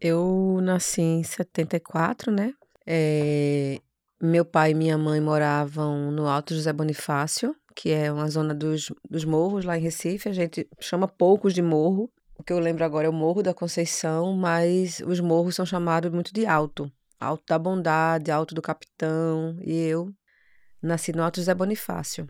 Eu nasci em 74, né? É, meu pai e minha mãe moravam no Alto José Bonifácio, que é uma zona dos, dos morros lá em Recife. A gente chama poucos de morro. O que eu lembro agora é o Morro da Conceição, mas os morros são chamados muito de alto. Alto da Bondade, Alto do Capitão. E eu nasci no Alto José Bonifácio.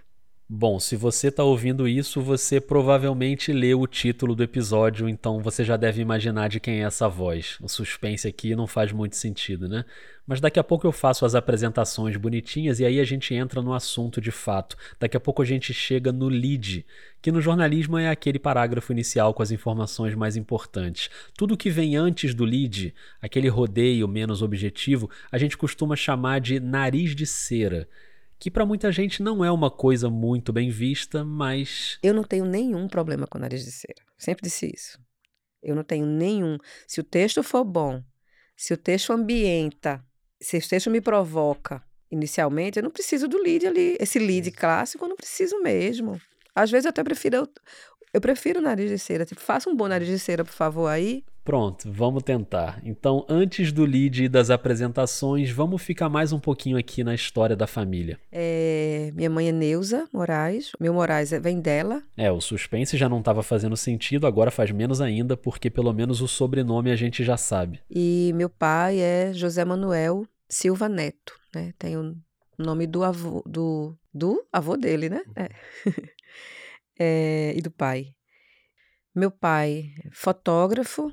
Bom, se você está ouvindo isso, você provavelmente leu o título do episódio, então você já deve imaginar de quem é essa voz. O suspense aqui não faz muito sentido, né? Mas daqui a pouco eu faço as apresentações bonitinhas e aí a gente entra no assunto de fato. Daqui a pouco a gente chega no lead, que no jornalismo é aquele parágrafo inicial com as informações mais importantes. Tudo que vem antes do lead, aquele rodeio menos objetivo, a gente costuma chamar de nariz de cera que para muita gente não é uma coisa muito bem vista, mas. Eu não tenho nenhum problema com nariz de cera. Sempre disse isso. Eu não tenho nenhum. Se o texto for bom, se o texto ambienta, se o texto me provoca inicialmente, eu não preciso do lead ali. Esse lead clássico eu não preciso mesmo. Às vezes eu até prefiro eu prefiro nariz de cera. Tipo, faça um bom nariz de cera, por favor, aí. Pronto, vamos tentar. Então, antes do lead e das apresentações, vamos ficar mais um pouquinho aqui na história da família. É, minha mãe é Neuza Moraes. Meu Moraes é, vem dela. É, o suspense já não estava fazendo sentido, agora faz menos ainda, porque pelo menos o sobrenome a gente já sabe. E meu pai é José Manuel Silva Neto, né? Tem o nome do avô, do, do avô dele, né? É. é, e do pai. Meu pai, fotógrafo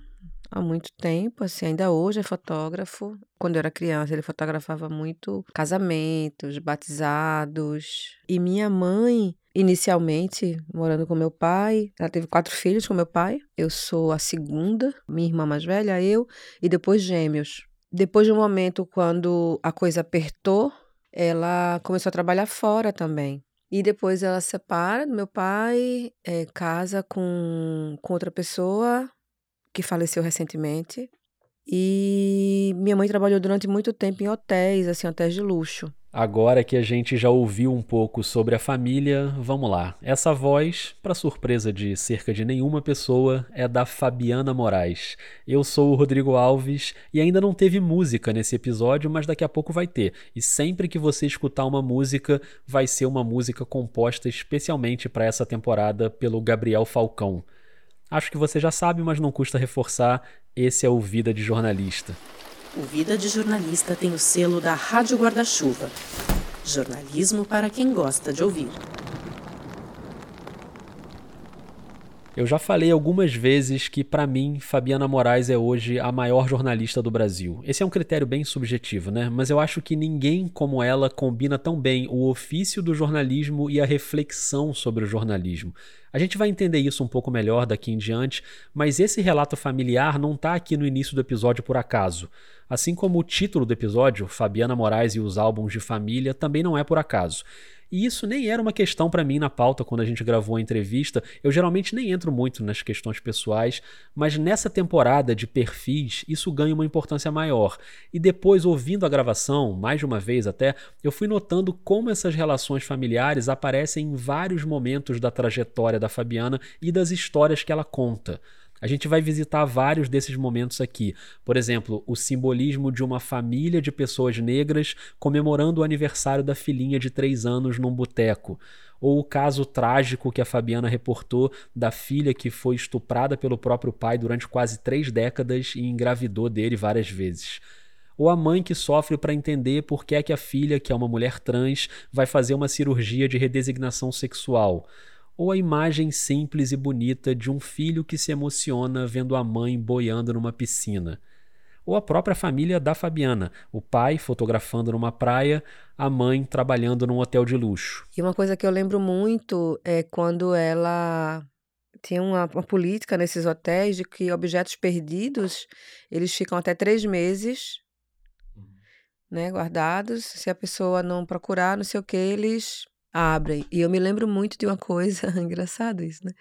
há muito tempo, assim, ainda hoje é fotógrafo. Quando eu era criança, ele fotografava muito casamentos, batizados. E minha mãe, inicialmente, morando com meu pai, ela teve quatro filhos com meu pai. Eu sou a segunda, minha irmã mais velha, eu, e depois gêmeos. Depois de um momento quando a coisa apertou, ela começou a trabalhar fora também. E depois ela separa do meu pai, é, casa com, com outra pessoa que faleceu recentemente. E minha mãe trabalhou durante muito tempo em hotéis, assim, hotéis de luxo. Agora que a gente já ouviu um pouco sobre a família, vamos lá. Essa voz, para surpresa de cerca de nenhuma pessoa, é da Fabiana Moraes. Eu sou o Rodrigo Alves e ainda não teve música nesse episódio, mas daqui a pouco vai ter. E sempre que você escutar uma música, vai ser uma música composta especialmente para essa temporada pelo Gabriel Falcão. Acho que você já sabe, mas não custa reforçar: esse é o Vida de Jornalista. O Vida de Jornalista tem o selo da Rádio Guarda-Chuva. Jornalismo para quem gosta de ouvir. Eu já falei algumas vezes que, para mim, Fabiana Moraes é hoje a maior jornalista do Brasil. Esse é um critério bem subjetivo, né? Mas eu acho que ninguém como ela combina tão bem o ofício do jornalismo e a reflexão sobre o jornalismo. A gente vai entender isso um pouco melhor daqui em diante, mas esse relato familiar não está aqui no início do episódio por acaso. Assim como o título do episódio, Fabiana Moraes e os álbuns de família, também não é por acaso. E isso nem era uma questão para mim na pauta quando a gente gravou a entrevista. Eu geralmente nem entro muito nas questões pessoais, mas nessa temporada de perfis, isso ganha uma importância maior. E depois, ouvindo a gravação, mais de uma vez até, eu fui notando como essas relações familiares aparecem em vários momentos da trajetória da Fabiana e das histórias que ela conta. A gente vai visitar vários desses momentos aqui. Por exemplo, o simbolismo de uma família de pessoas negras comemorando o aniversário da filhinha de três anos num boteco. Ou o caso trágico que a Fabiana reportou da filha que foi estuprada pelo próprio pai durante quase três décadas e engravidou dele várias vezes ou a mãe que sofre para entender por que é que a filha, que é uma mulher trans, vai fazer uma cirurgia de redesignação sexual ou a imagem simples e bonita de um filho que se emociona vendo a mãe boiando numa piscina. Ou a própria família da Fabiana, o pai fotografando numa praia, a mãe trabalhando num hotel de luxo. E uma coisa que eu lembro muito é quando ela tinha uma, uma política nesses hotéis de que objetos perdidos eles ficam até três meses uhum. né, guardados. Se a pessoa não procurar, não sei o que, eles abrem. E eu me lembro muito de uma coisa, engraçado isso, né?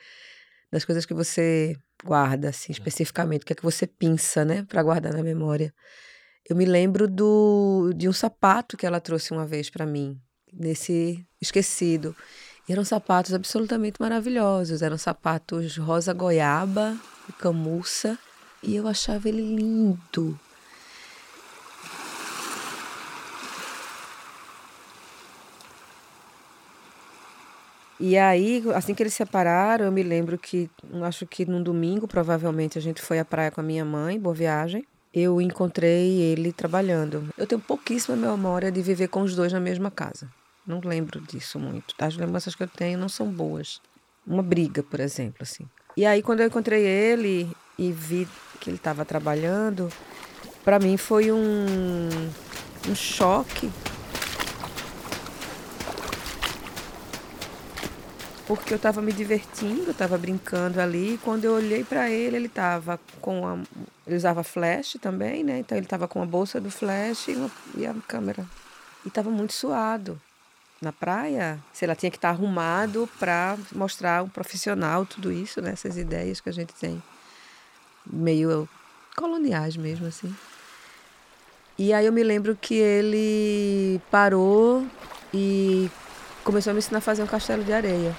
Das coisas que você guarda, assim, especificamente, o que é que você pinça, né, para guardar na memória. Eu me lembro do, de um sapato que ela trouxe uma vez para mim, nesse esquecido. E eram sapatos absolutamente maravilhosos. Eram sapatos rosa goiaba, camurça, e eu achava ele lindo. E aí, assim que eles se separaram, eu me lembro que, acho que num domingo, provavelmente, a gente foi à praia com a minha mãe, boa viagem. Eu encontrei ele trabalhando. Eu tenho pouquíssima memória de viver com os dois na mesma casa. Não lembro disso muito. As lembranças que eu tenho não são boas. Uma briga, por exemplo, assim. E aí, quando eu encontrei ele e vi que ele estava trabalhando, para mim foi um, um choque. Porque eu estava me divertindo, estava brincando ali, e quando eu olhei para ele, ele estava com a. Ele usava flash também, né? Então ele estava com a bolsa do flash e, uma, e a câmera. E estava muito suado na praia, sei lá, tinha que estar arrumado para mostrar um profissional tudo isso, né? Essas ideias que a gente tem, meio coloniais mesmo, assim. E aí eu me lembro que ele parou e começou a me ensinar a fazer um castelo de areia.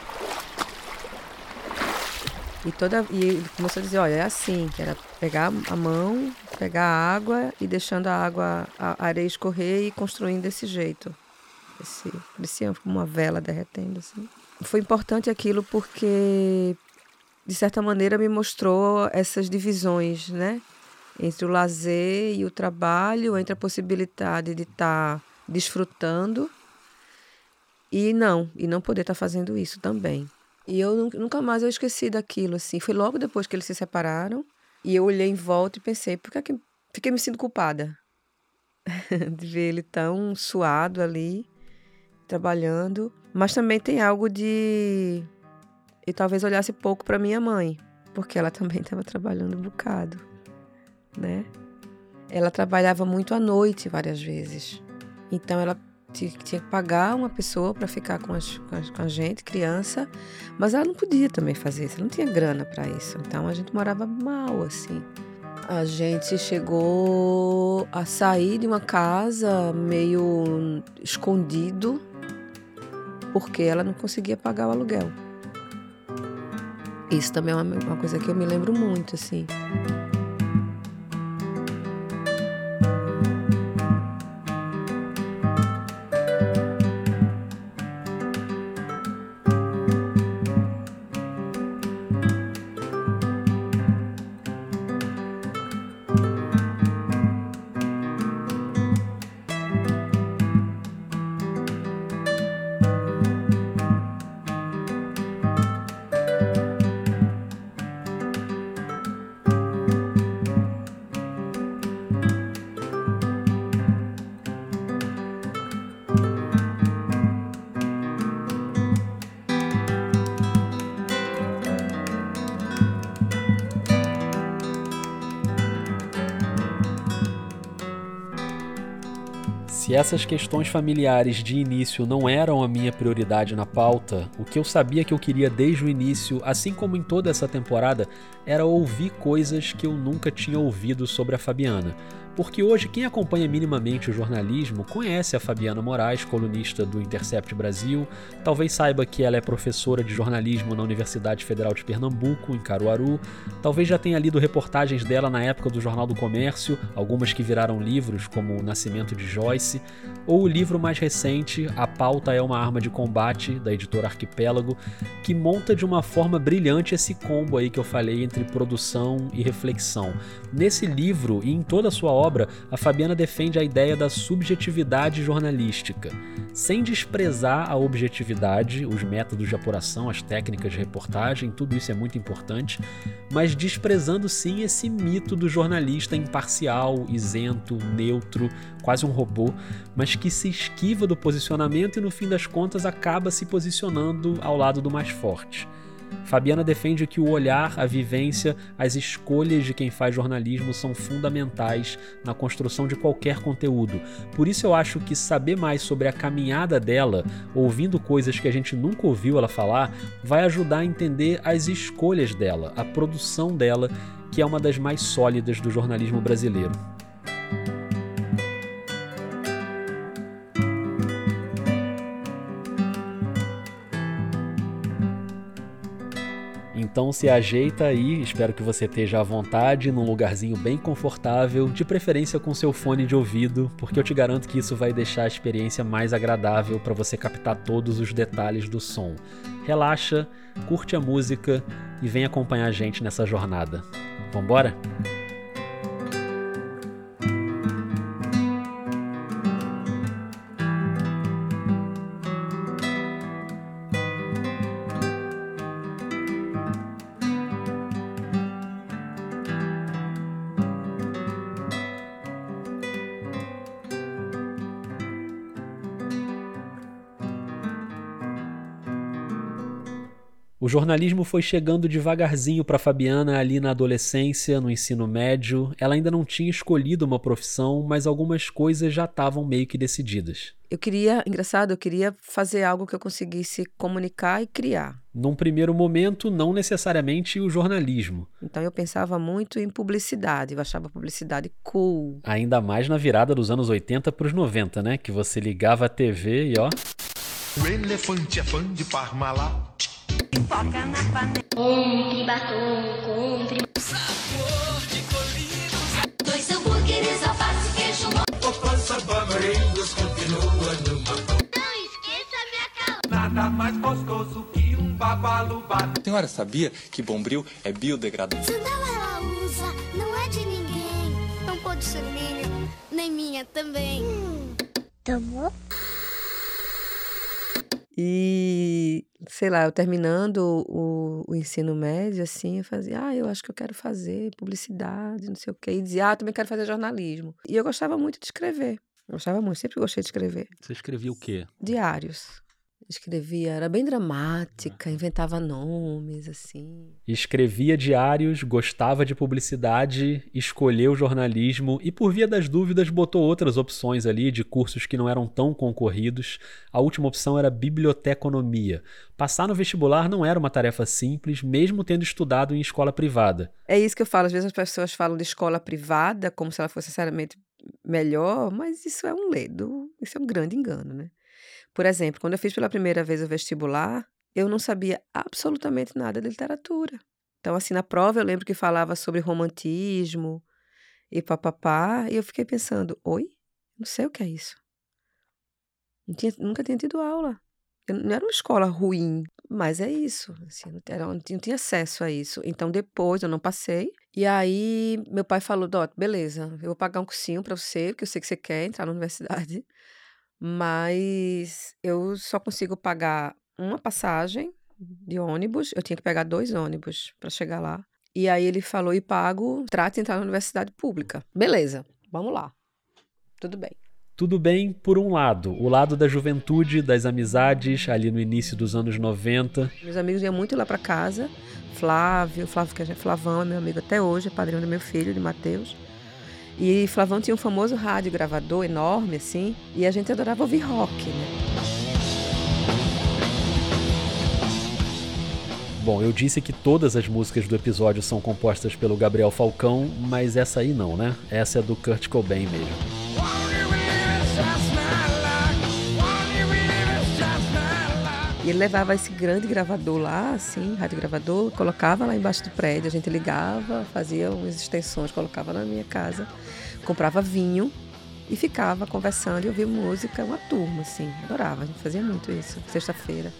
E, toda, e ele começou a dizer, olha, é assim, que era pegar a mão, pegar a água e deixando a água, a areia escorrer e construindo desse jeito. Esse, parecia uma vela derretendo, assim. Foi importante aquilo porque, de certa maneira, me mostrou essas divisões, né? Entre o lazer e o trabalho, entre a possibilidade de estar tá desfrutando e não, e não poder estar tá fazendo isso também. E eu nunca mais eu esqueci daquilo, assim. Foi logo depois que eles se separaram. E eu olhei em volta e pensei, por que, é que fiquei me sentindo culpada? de ver ele tão suado ali trabalhando, mas também tem algo de e talvez olhasse pouco para minha mãe, porque ela também estava trabalhando um bocado, né? Ela trabalhava muito à noite várias vezes. Então ela tinha que pagar uma pessoa para ficar com, as, com, a gente, criança, mas ela não podia também fazer isso, não tinha grana para isso. Então a gente morava mal assim. A gente chegou a sair de uma casa meio escondido porque ela não conseguia pagar o aluguel. Isso também é uma, uma coisa que eu me lembro muito, assim. Essas questões familiares de início não eram a minha prioridade na pauta, o que eu sabia que eu queria desde o início, assim como em toda essa temporada, era ouvir coisas que eu nunca tinha ouvido sobre a Fabiana. Porque hoje quem acompanha minimamente o jornalismo conhece a Fabiana Moraes, colunista do Intercept Brasil, talvez saiba que ela é professora de jornalismo na Universidade Federal de Pernambuco, em Caruaru, talvez já tenha lido reportagens dela na época do Jornal do Comércio, algumas que viraram livros, como O Nascimento de Joyce, ou o livro mais recente, A Pauta é uma Arma de Combate, da editora Arquipélago, que monta de uma forma brilhante esse combo aí que eu falei entre produção e reflexão. Nesse livro e em toda a sua obra, obra, a Fabiana defende a ideia da subjetividade jornalística, sem desprezar a objetividade, os métodos de apuração, as técnicas de reportagem, tudo isso é muito importante, mas desprezando sim esse mito do jornalista imparcial, isento, neutro, quase um robô, mas que se esquiva do posicionamento e no fim das contas acaba se posicionando ao lado do mais forte. Fabiana defende que o olhar, a vivência, as escolhas de quem faz jornalismo são fundamentais na construção de qualquer conteúdo. Por isso eu acho que saber mais sobre a caminhada dela, ouvindo coisas que a gente nunca ouviu ela falar, vai ajudar a entender as escolhas dela, a produção dela, que é uma das mais sólidas do jornalismo brasileiro. Então se ajeita aí, espero que você esteja à vontade, num lugarzinho bem confortável, de preferência com seu fone de ouvido, porque eu te garanto que isso vai deixar a experiência mais agradável para você captar todos os detalhes do som. Relaxa, curte a música e vem acompanhar a gente nessa jornada. Vambora? O jornalismo foi chegando devagarzinho para Fabiana ali na adolescência, no ensino médio. Ela ainda não tinha escolhido uma profissão, mas algumas coisas já estavam meio que decididas. Eu queria, engraçado, eu queria fazer algo que eu conseguisse comunicar e criar. Num primeiro momento, não necessariamente o jornalismo. Então eu pensava muito em publicidade, eu achava publicidade cool. Ainda mais na virada dos anos 80 para os 90, né? Que você ligava a TV e ó. O elefante é fã de Parmalat. Pipoca na panela. Compre batom, compre. Sabor de colinos. Dois hambúrgueres, alface, queijo, mo... Opa, sabamarengos continua numa Não esqueça minha calça. Nada mais gostoso que um babaluba. A senhora sabia que bombril é biodegradável? Sandala ela usa, não é de ninguém. Não pode ser minha, nem minha também. Tomou? E, sei lá, eu terminando o, o ensino médio, assim, eu fazia, ah, eu acho que eu quero fazer publicidade, não sei o quê. E dizia, ah, também quero fazer jornalismo. E eu gostava muito de escrever. Gostava muito, sempre gostei de escrever. Você escrevia o quê? Diários. Escrevia, era bem dramática, inventava nomes, assim. Escrevia diários, gostava de publicidade, escolheu jornalismo e, por via das dúvidas, botou outras opções ali de cursos que não eram tão concorridos. A última opção era biblioteconomia. Passar no vestibular não era uma tarefa simples, mesmo tendo estudado em escola privada. É isso que eu falo. Às vezes as pessoas falam de escola privada como se ela fosse necessariamente melhor, mas isso é um ledo, isso é um grande engano, né? Por exemplo, quando eu fiz pela primeira vez o vestibular, eu não sabia absolutamente nada de literatura. Então, assim, na prova eu lembro que falava sobre romantismo e papapá, e eu fiquei pensando, oi? Não sei o que é isso. Tinha, nunca tinha tido aula. Eu, não era uma escola ruim, mas é isso. Assim, não, era, tinha, não tinha acesso a isso. Então, depois eu não passei. E aí, meu pai falou, Dot, beleza, eu vou pagar um cursinho para você, porque eu sei que você quer entrar na universidade mas eu só consigo pagar uma passagem de ônibus. Eu tinha que pegar dois ônibus para chegar lá. E aí ele falou: e pago, trate de entrar na universidade pública. Beleza, vamos lá. Tudo bem. Tudo bem por um lado, o lado da juventude, das amizades, ali no início dos anos 90. Meus amigos iam muito lá para casa. Flávio, Flávio que é Flavão, é meu amigo até hoje, é padrinho do meu filho, de Mateus. E Flavão tinha um famoso rádio gravador enorme, assim, e a gente adorava ouvir rock, né? Bom, eu disse que todas as músicas do episódio são compostas pelo Gabriel Falcão, mas essa aí não, né? Essa é do Kurt Cobain mesmo. E ele levava esse grande gravador lá, assim, rádio gravador, colocava lá embaixo do prédio, a gente ligava, fazia umas extensões, colocava na minha casa, comprava vinho e ficava conversando e ouvia música, uma turma, assim, adorava, a gente fazia muito isso, sexta-feira.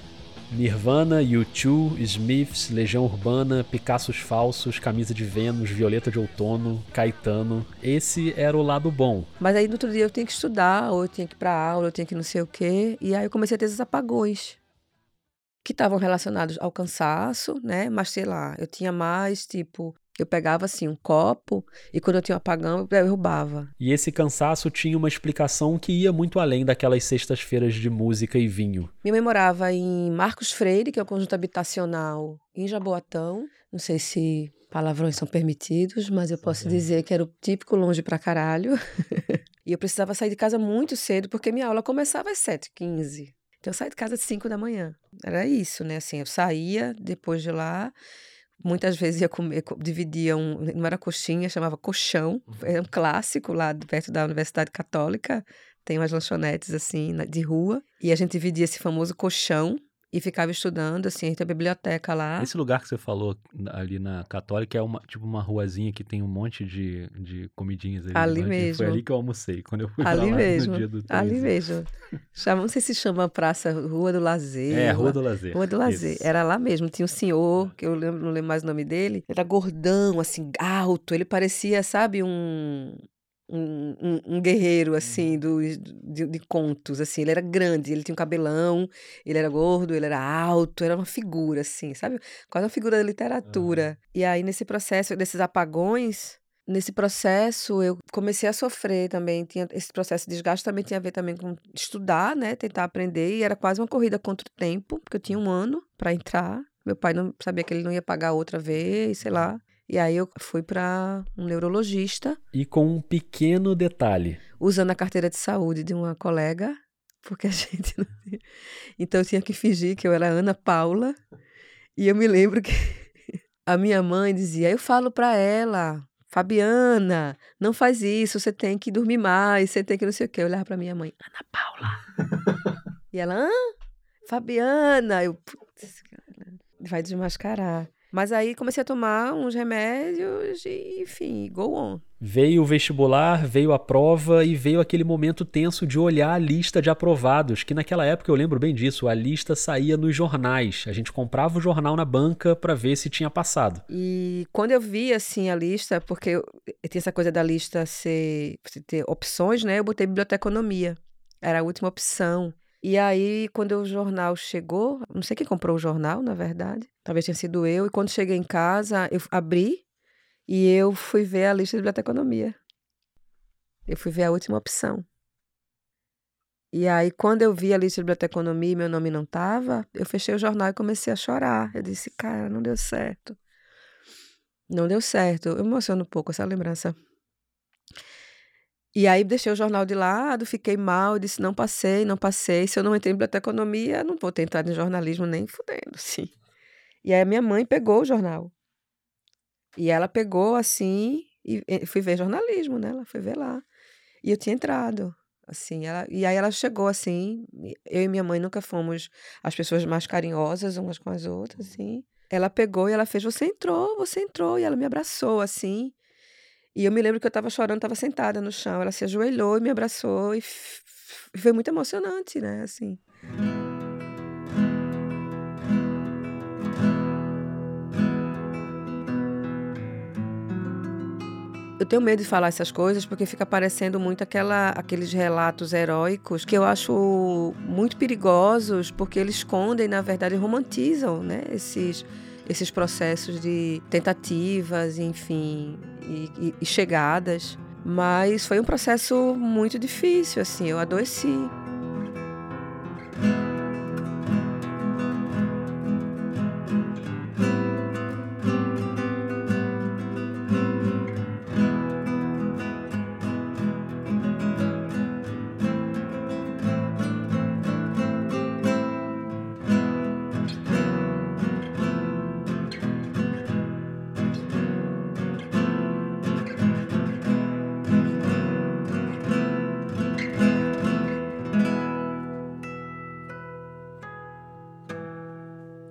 Nirvana, U2, Smiths, Legião Urbana, Picassos Falsos, Camisa de Vênus, Violeta de Outono, Caetano. Esse era o lado bom. Mas aí no outro dia eu tinha que estudar, ou eu tinha que ir pra aula, ou eu tinha que não sei o quê, e aí eu comecei a ter esses apagões que estavam relacionados ao cansaço, né? Mas sei lá, eu tinha mais tipo, eu pegava assim um copo e quando eu tinha um apagão eu derrubava. E esse cansaço tinha uma explicação que ia muito além daquelas sextas-feiras de música e vinho. Minha mãe morava em Marcos Freire, que é o conjunto habitacional em Jaboatão. Não sei se palavrões são permitidos, mas eu posso dizer que era o típico longe pra caralho. e eu precisava sair de casa muito cedo porque minha aula começava às 7h15. Então eu saía de casa às 5 da manhã. Era isso, né? Assim, eu saía depois de lá, muitas vezes ia comer, dividia um, não era coxinha, chamava colchão, é um clássico lá perto da Universidade Católica, tem umas lanchonetes assim de rua, e a gente dividia esse famoso colchão E ficava estudando, assim, tem a biblioteca lá. Esse lugar que você falou ali na Católica é uma, tipo uma ruazinha que tem um monte de, de comidinhas ali. Ali né? mesmo. Foi ali que eu almocei, quando eu fui Ali lá mesmo. no dia do Ali 13. mesmo. Chama, não sei se chama Praça Rua do Lazer. É, Rua do Lazer. Rua do Lazer. Isso. Era lá mesmo. Tinha um senhor, que eu lembro, não lembro mais o nome dele. Era gordão, assim, alto. Ele parecia, sabe, um. Um, um- um guerreiro, assim, do, de, de contos, assim. Ele era grande, ele tinha um cabelão, ele era gordo, ele era alto, era uma figura, assim, sabe? Quase uma figura da literatura. E aí, nesse processo, desses apagões, nesse processo, eu comecei a sofrer também. Tinha, esse processo de desgaste também tinha a ver também com estudar, né? Tentar aprender. E era quase uma corrida contra o tempo, porque eu tinha um ano para entrar. Meu pai não sabia que ele não ia pagar outra vez, sei lá. E aí eu fui para um neurologista, E com um pequeno detalhe. usando a carteira de saúde de uma colega, porque a gente não. Então eu tinha que fingir que eu era Ana Paula. E eu me lembro que a minha mãe dizia: Eu falo para ela, Fabiana, não faz isso, você tem que dormir mais, você tem que não sei o quê. Eu olhava para minha mãe: Ana Paula. e ela: Hã? Fabiana. Eu, putz, cara, vai desmascarar. Mas aí comecei a tomar uns remédios e, enfim, go on. Veio o vestibular, veio a prova e veio aquele momento tenso de olhar a lista de aprovados, que naquela época eu lembro bem disso, a lista saía nos jornais. A gente comprava o jornal na banca para ver se tinha passado. E quando eu vi assim a lista, porque eu, eu tinha essa coisa da lista ser ter opções, né? Eu botei biblioteconomia. Era a última opção. E aí, quando o jornal chegou, não sei quem comprou o jornal, na verdade. Talvez tenha sido eu. E quando cheguei em casa, eu abri e eu fui ver a lista de biblioteconomia. Eu fui ver a última opção. E aí, quando eu vi a lista de biblioteconomia e meu nome não estava, eu fechei o jornal e comecei a chorar. Eu disse, cara, não deu certo. Não deu certo. Eu emociono um pouco essa lembrança. E aí deixei o jornal de lado, fiquei mal, disse, não passei, não passei. Se eu não entrei em biblioteconomia, não vou ter entrado em jornalismo nem fudendo, sim. E aí a minha mãe pegou o jornal. E ela pegou assim, e e fui ver jornalismo, né? Ela foi ver lá. E eu tinha entrado, assim. Ela, e aí ela chegou assim, eu e minha mãe nunca fomos as pessoas mais carinhosas umas com as outras, assim. Ela pegou e ela fez, você entrou, você entrou. E ela me abraçou, assim. E eu me lembro que eu estava chorando, estava sentada no chão. Ela se ajoelhou e me abraçou. E foi muito emocionante, né? Assim. Eu tenho medo de falar essas coisas porque fica parecendo muito aquela, aqueles relatos heróicos que eu acho muito perigosos porque eles escondem, na verdade, romantizam né? esses, esses processos de tentativas, enfim, e, e- e chegadas. Mas foi um processo muito difícil, assim, eu adoeci.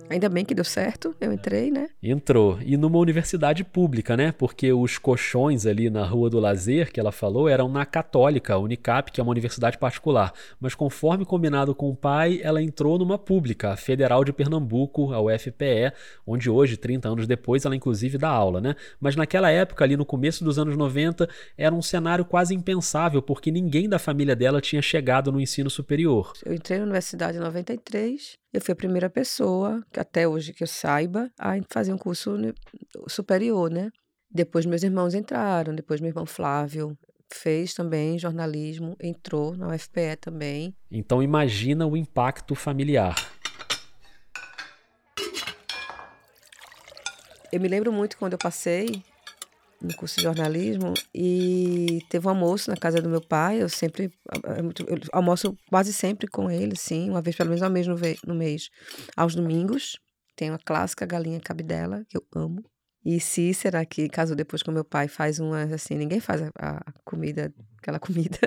Ainda bem que deu certo, eu entrei, né? Entrou. E numa universidade pública, né? Porque os colchões ali na Rua do Lazer, que ela falou, eram na Católica, a Unicap, que é uma universidade particular. Mas conforme combinado com o pai, ela entrou numa pública, a Federal de Pernambuco, a UFPE, onde hoje, 30 anos depois, ela inclusive dá aula, né? Mas naquela época, ali no começo dos anos 90, era um cenário quase impensável, porque ninguém da família dela tinha chegado no ensino superior. Eu entrei na universidade em 93. Eu fui a primeira pessoa, que até hoje que eu saiba, a fazer um curso superior, né? Depois meus irmãos entraram, depois meu irmão Flávio fez também jornalismo, entrou na UFPE também. Então imagina o impacto familiar. Eu me lembro muito quando eu passei no curso de jornalismo e teve um almoço na casa do meu pai. Eu sempre é eu almoço quase sempre com ele, sim, uma vez pelo menos uma vez no, no mês, aos domingos. Tem a clássica galinha cabidela que eu amo. E Cícera, que casou depois com meu pai, faz uma assim, ninguém faz a, a comida, aquela comida.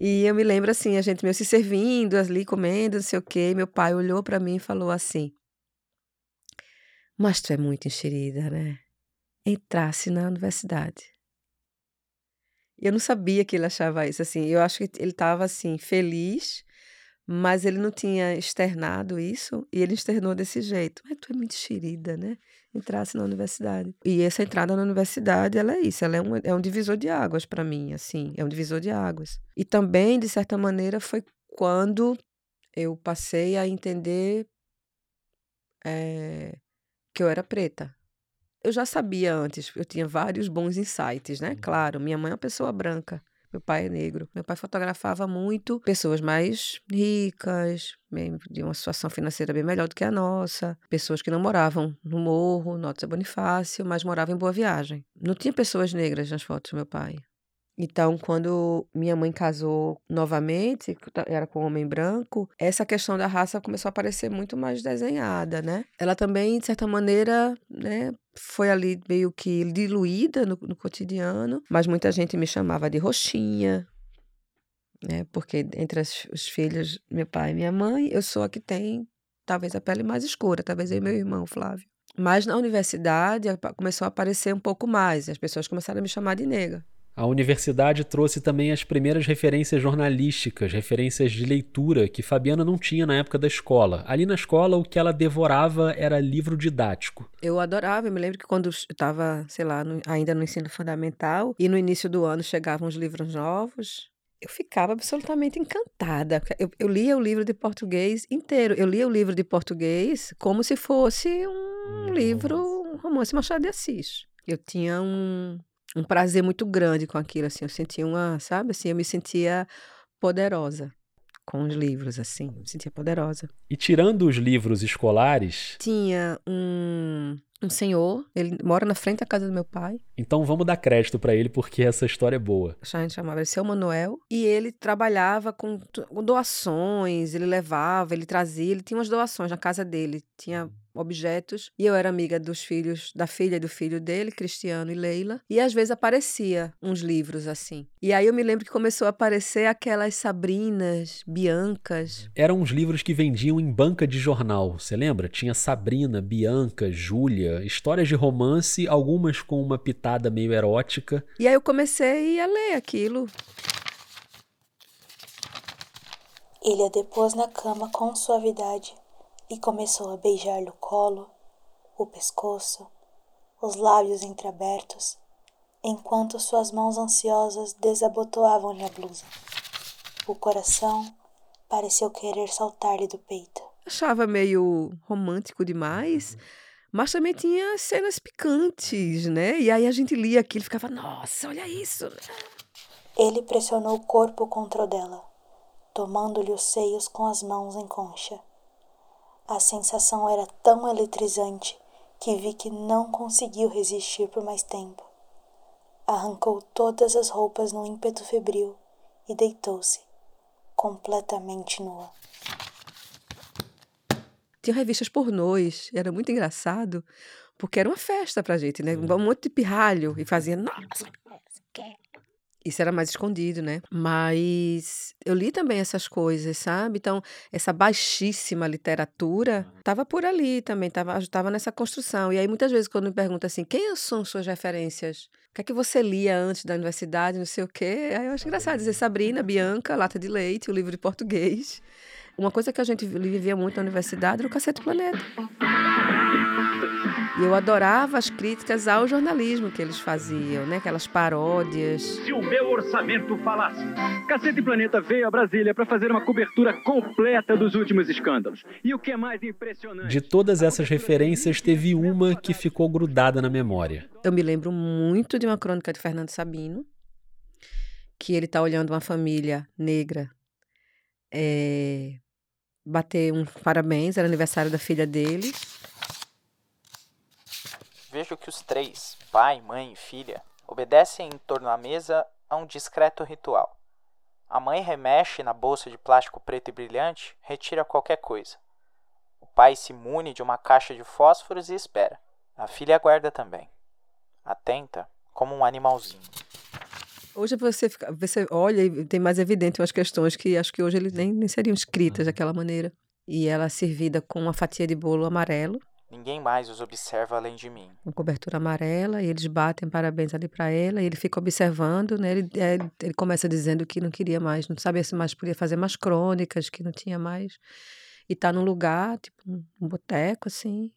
E eu me lembro assim, a gente meio se servindo ali, comendo, não sei o quê. E meu pai olhou para mim e falou assim: Mas tu é muito enxerida, né? Entrasse na universidade. Eu não sabia que ele achava isso, assim. Eu acho que ele estava assim, feliz, mas ele não tinha externado isso e ele externou desse jeito. Mas tu é muito enxerida, né? Entrasse na universidade. E essa entrada na universidade, ela é isso, ela é um, é um divisor de águas para mim, assim, é um divisor de águas. E também, de certa maneira, foi quando eu passei a entender é, que eu era preta eu já sabia antes, eu tinha vários bons insights, né? Claro, minha mãe é uma pessoa branca, meu pai é negro. Meu pai fotografava muito pessoas mais ricas, de uma situação financeira bem melhor do que a nossa, pessoas que não moravam no morro, Nota Bonifácio, mas moravam em Boa Viagem. Não tinha pessoas negras nas fotos do meu pai. Então, quando minha mãe casou novamente, era com um homem branco, essa questão da raça começou a aparecer muito mais desenhada, né? Ela também, de certa maneira, né, foi ali meio que diluída no, no cotidiano, mas muita gente me chamava de roxinha, né? Porque entre as, os filhos, meu pai e minha mãe, eu sou a que tem talvez a pele mais escura, talvez eu e meu irmão, Flávio. Mas na universidade começou a aparecer um pouco mais, as pessoas começaram a me chamar de nega. A universidade trouxe também as primeiras referências jornalísticas, referências de leitura que Fabiana não tinha na época da escola. Ali na escola, o que ela devorava era livro didático. Eu adorava, eu me lembro que quando eu estava, sei lá, no, ainda no ensino fundamental, e no início do ano chegavam os livros novos, eu ficava absolutamente encantada. Eu, eu, lia o livro de português inteiro. Eu lia o livro de português como se fosse um livro, um romance Machado de Assis. Eu tinha um, um prazer muito grande com aquilo, assim, eu sentia uma, sabe, assim, eu me sentia poderosa com os livros, assim, me sentia poderosa. E tirando os livros escolares... Tinha um, um senhor, ele mora na frente da casa do meu pai. Então vamos dar crédito para ele, porque essa história é boa. A gente chamava ele Seu Manuel, e ele trabalhava com doações, ele levava, ele trazia, ele tinha umas doações na casa dele, tinha objetos. E eu era amiga dos filhos, da filha e do filho dele, Cristiano e Leila. E às vezes aparecia uns livros assim. E aí eu me lembro que começou a aparecer aquelas Sabrinas, Biancas. Eram uns livros que vendiam em banca de jornal, você lembra? Tinha Sabrina, Bianca, Júlia, histórias de romance, algumas com uma pitada meio erótica. E aí eu comecei a ler aquilo. Ele a depôs na cama com suavidade e começou a beijar-lhe o colo, o pescoço, os lábios entreabertos, enquanto suas mãos ansiosas desabotoavam-lhe a blusa. O coração pareceu querer saltar-lhe do peito. Achava meio romântico demais, mas também tinha cenas picantes, né? E aí a gente lia aquilo e ficava, nossa, olha isso. Ele pressionou o corpo contra o dela, tomando-lhe os seios com as mãos em concha. A sensação era tão eletrizante que vi que não conseguiu resistir por mais tempo. Arrancou todas as roupas no ímpeto febril e deitou-se, completamente nua. Tinha revistas pornôs, era muito engraçado, porque era uma festa pra gente, né? Um monte de pirralho e fazia, nossa, isso era mais escondido, né? Mas eu li também essas coisas, sabe? Então, essa baixíssima literatura estava por ali também, estava nessa construção. E aí, muitas vezes, quando me perguntam assim, quem são suas referências? O que é que você lia antes da universidade, não sei o quê? Aí eu acho engraçado dizer Sabrina, Bianca, Lata de Leite, o livro de português. Uma coisa que a gente vivia muito na universidade era o Cacete Planeta. E eu adorava as críticas ao jornalismo que eles faziam, né? Aquelas paródias. Se o meu orçamento falasse. Cacete Planeta veio a Brasília para fazer uma cobertura completa dos últimos escândalos. E o que é mais impressionante. De todas essas referências, teve uma que ficou grudada na memória. Eu me lembro muito de uma crônica de Fernando Sabino, que ele está olhando uma família negra é, bater um parabéns, era aniversário da filha dele vejo que os três, pai, mãe e filha, obedecem em torno à mesa a um discreto ritual. A mãe remexe na bolsa de plástico preto e brilhante, retira qualquer coisa. O pai se mune de uma caixa de fósforos e espera. A filha aguarda também, atenta como um animalzinho. Hoje você, fica, você olha e tem mais evidente umas questões que acho que hoje eles nem, nem seriam escritas daquela maneira. E ela é servida com uma fatia de bolo amarelo, Ninguém mais os observa além de mim. com cobertura amarela, e eles batem parabéns ali para ela, e ele fica observando, né? Ele, é, ele começa dizendo que não queria mais, não sabia se mais podia fazer mais crônicas, que não tinha mais. E tá num lugar, tipo um, um boteco, assim,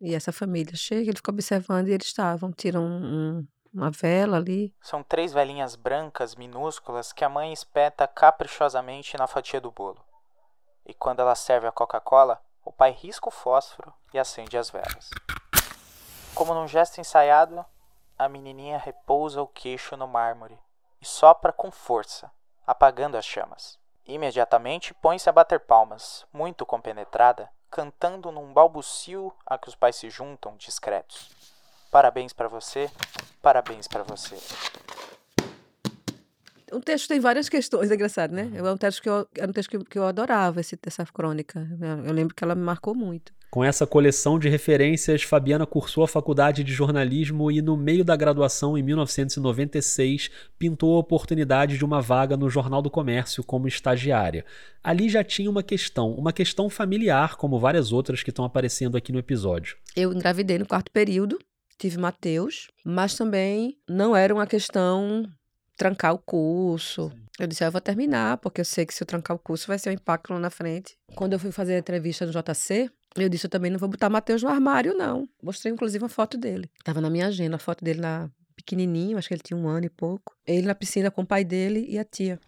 e essa família chega, ele fica observando e eles estavam, tiram um- um- uma vela ali, São três velhinhas brancas minúsculas que a mãe espeta caprichosamente na fatia do bolo. E quando ela serve a Coca-Cola, o pai risca o fósforo e acende as velas. Como num gesto ensaiado, a menininha repousa o queixo no mármore e sopra com força, apagando as chamas. Imediatamente põe-se a bater palmas, muito compenetrada, cantando num balbucio a que os pais se juntam, discretos. Parabéns pra você, parabéns pra você. O texto tem várias questões, é engraçado, né? É um texto que eu, é um texto que, eu- que eu adorava, esse, essa crônica. Eu, eu lembro que ela me marcou muito. Com essa coleção de referências, Fabiana cursou a faculdade de jornalismo e, no meio da graduação, em 1996, pintou a oportunidade de uma vaga no Jornal do Comércio como estagiária. Ali já tinha uma questão, uma questão familiar, como várias outras que estão aparecendo aqui no episódio. Eu engravidei no quarto período, tive Mateus, mas também não era uma questão trancar o curso. Eu disse, ah, eu vou terminar, porque eu sei que se eu trancar o curso vai ser um impacto lá na frente. Quando eu fui fazer a entrevista no JC, eu disse, eu também não vou botar Mateus no armário, não. Mostrei, inclusive, uma foto dele. Tava na minha agenda, a foto dele na pequenininho, acho que ele tinha um ano e pouco. Ele na piscina com o pai dele e a tia.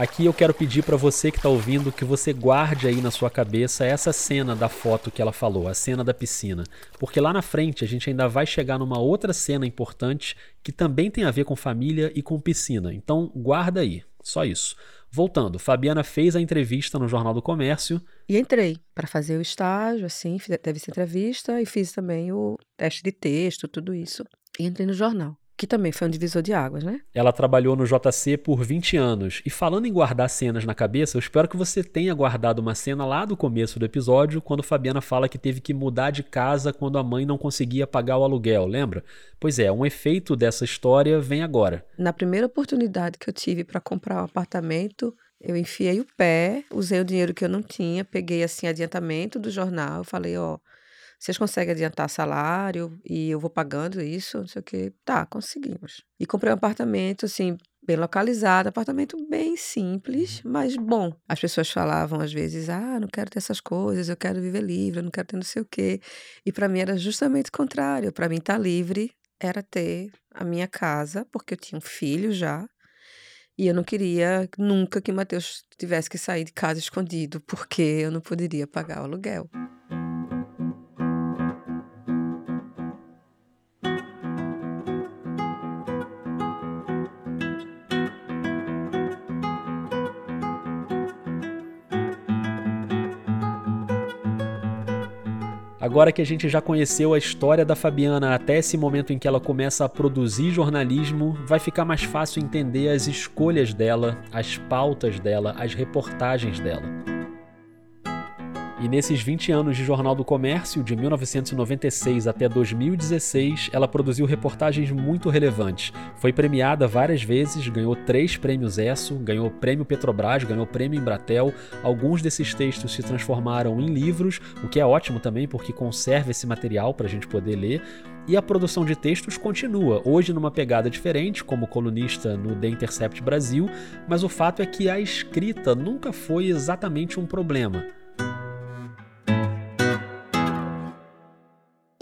Aqui eu quero pedir para você que está ouvindo que você guarde aí na sua cabeça essa cena da foto que ela falou, a cena da piscina, porque lá na frente a gente ainda vai chegar numa outra cena importante que também tem a ver com família e com piscina. Então guarda aí, só isso. Voltando, Fabiana fez a entrevista no Jornal do Comércio. E entrei para fazer o estágio, assim, teve essa entrevista e fiz também o teste de texto, tudo isso. E entrei no jornal, que também foi um divisor de águas, né? Ela trabalhou no JC por 20 anos. E falando em guardar cenas na cabeça, eu espero que você tenha guardado uma cena lá do começo do episódio, quando Fabiana fala que teve que mudar de casa quando a mãe não conseguia pagar o aluguel, lembra? Pois é, um efeito dessa história vem agora. Na primeira oportunidade que eu tive para comprar um apartamento, eu enfiei o pé, usei o dinheiro que eu não tinha, peguei assim adiantamento do jornal, falei, ó, vocês conseguem adiantar salário e eu vou pagando isso, não sei o quê. Tá, conseguimos. E comprei um apartamento assim bem localizado, apartamento bem simples, mas bom. As pessoas falavam às vezes: "Ah, não quero ter essas coisas, eu quero viver livre, eu não quero ter não sei o quê". E para mim era justamente o contrário. Para mim estar livre era ter a minha casa, porque eu tinha um filho já. E eu não queria nunca que Matheus tivesse que sair de casa escondido, porque eu não poderia pagar o aluguel. Agora que a gente já conheceu a história da Fabiana até esse momento em que ela começa a produzir jornalismo, vai ficar mais fácil entender as escolhas dela, as pautas dela, as reportagens dela. E nesses 20 anos de Jornal do Comércio, de 1996 até 2016, ela produziu reportagens muito relevantes. Foi premiada várias vezes, ganhou três prêmios ESSO, ganhou o prêmio Petrobras, ganhou o prêmio Embratel. Alguns desses textos se transformaram em livros, o que é ótimo também porque conserva esse material para a gente poder ler. E a produção de textos continua, hoje numa pegada diferente, como colunista no The Intercept Brasil, mas o fato é que a escrita nunca foi exatamente um problema.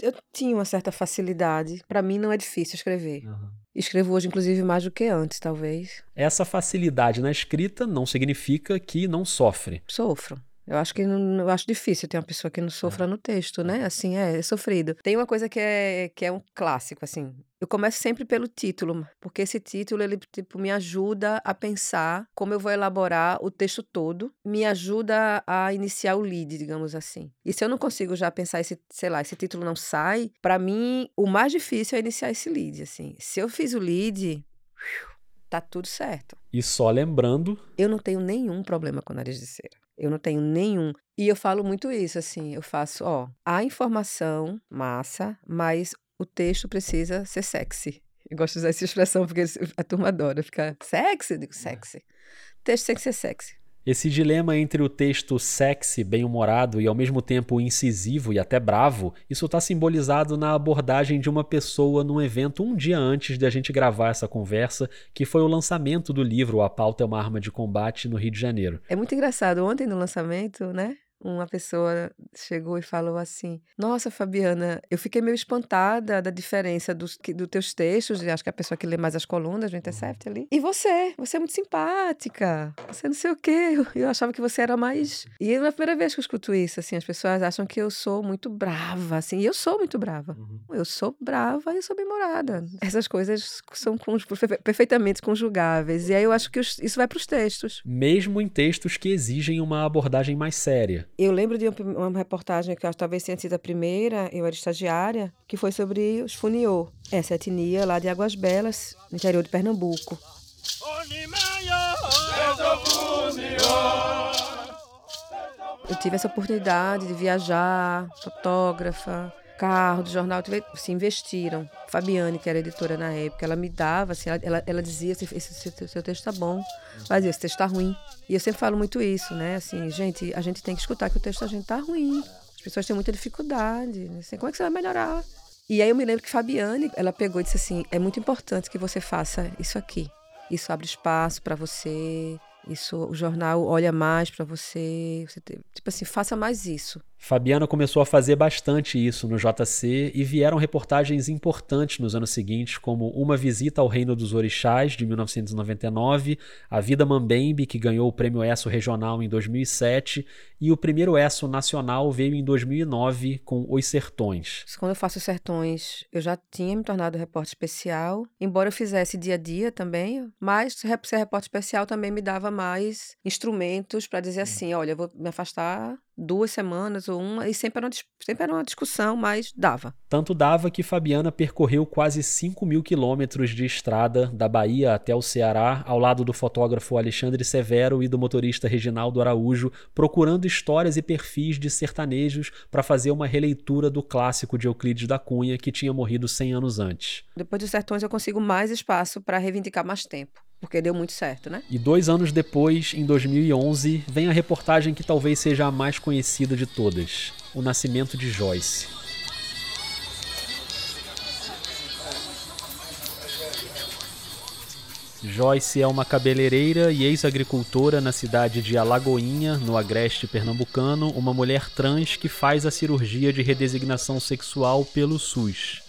Eu tinha uma certa facilidade. Para mim não é difícil escrever. Escrevo hoje, inclusive, mais do que antes, talvez. Essa facilidade na escrita não significa que não sofre. Sofro. Eu acho que não, eu acho difícil ter uma pessoa que não sofra no texto, né? Assim, é, é sofrido. Tem uma coisa que é, que é um clássico, assim. Eu começo sempre pelo título, porque esse título, ele, tipo, me ajuda a pensar como eu vou elaborar o texto todo, me ajuda a iniciar o lead, digamos assim. E se eu não consigo já pensar esse, sei lá, esse título não sai, para mim, o mais difícil é iniciar esse lead, assim. Se eu fiz o lead, tá tudo certo. E só lembrando, Eu não tenho nenhum problema com nariz de cera. Eu não tenho nenhum. E eu falo muito isso, assim, eu faço, ó, a informação, massa, mas o texto precisa ser sexy. Eu gosto de usar essa expressão porque a turma adora ficar sexy, eu digo sexy. O texto tem que ser sexy. Esse dilema entre o texto sexy, bem-humorado e ao mesmo tempo incisivo e até bravo, isso está simbolizado na abordagem de uma pessoa num evento um dia antes de a gente gravar essa conversa, que foi o lançamento do livro A Pauta é uma Arma de Combate no Rio de Janeiro. É muito engraçado. Ontem no lançamento, né? Uma pessoa chegou e falou assim: Nossa, Fabiana, eu fiquei meio espantada da diferença dos do teus textos, acho que é a pessoa que lê mais as colunas do Intercept ali. E você, você é muito simpática, você não sei o quê. Eu, eu achava que você era mais. E é a primeira vez que eu escuto isso, assim, as pessoas acham que eu sou muito brava, assim, e eu sou muito brava. Uhum. Eu sou brava e eu sou bem-humorada. Essas coisas são perfeitamente conjugáveis. E aí eu acho que isso vai para os textos. Mesmo em textos que exigem uma abordagem mais séria. Eu lembro de uma reportagem que talvez tenha sido a primeira, eu era estagiária, que foi sobre os Funiô, essa etnia lá de Águas Belas, no interior de Pernambuco. Eu tive essa oportunidade de viajar, fotógrafa, carro do jornal, se investiram. Fabiane, que era editora na época, ela me dava, assim, ela, ela dizia, esse, esse seu texto tá bom, mas esse texto tá ruim. E eu sempre falo muito isso, né? Assim, gente, a gente tem que escutar que o texto da gente tá ruim. As pessoas têm muita dificuldade. Né? Assim, como é que você vai melhorar? E aí eu me lembro que Fabiane, ela pegou e disse assim: é muito importante que você faça isso aqui. Isso abre espaço para você. Isso, o jornal olha mais para você. você tem, tipo assim, faça mais isso. Fabiana começou a fazer bastante isso no JC e vieram reportagens importantes nos anos seguintes, como Uma Visita ao Reino dos Orixás, de 1999, A Vida Mambembe, que ganhou o Prêmio ESSO Regional em 2007, e o primeiro ESSO Nacional veio em 2009 com Os Sertões. Quando eu faço Os Sertões, eu já tinha me tornado repórter especial, embora eu fizesse dia a dia também, mas ser repórter especial também me dava mais instrumentos para dizer assim, olha, eu vou me afastar duas semanas ou uma, e sempre era, uma, sempre era uma discussão, mas dava. Tanto dava que Fabiana percorreu quase 5 mil quilômetros de estrada da Bahia até o Ceará, ao lado do fotógrafo Alexandre Severo e do motorista Reginaldo Araújo, procurando histórias e perfis de sertanejos para fazer uma releitura do clássico de Euclides da Cunha, que tinha morrido 100 anos antes. Depois dos Sertões eu consigo mais espaço para reivindicar mais tempo porque deu muito certo, né? E dois anos depois, em 2011, vem a reportagem que talvez seja a mais conhecida de todas: O Nascimento de Joyce. Joyce é uma cabeleireira e ex-agricultora na cidade de Alagoinha, no agreste pernambucano, uma mulher trans que faz a cirurgia de redesignação sexual pelo SUS.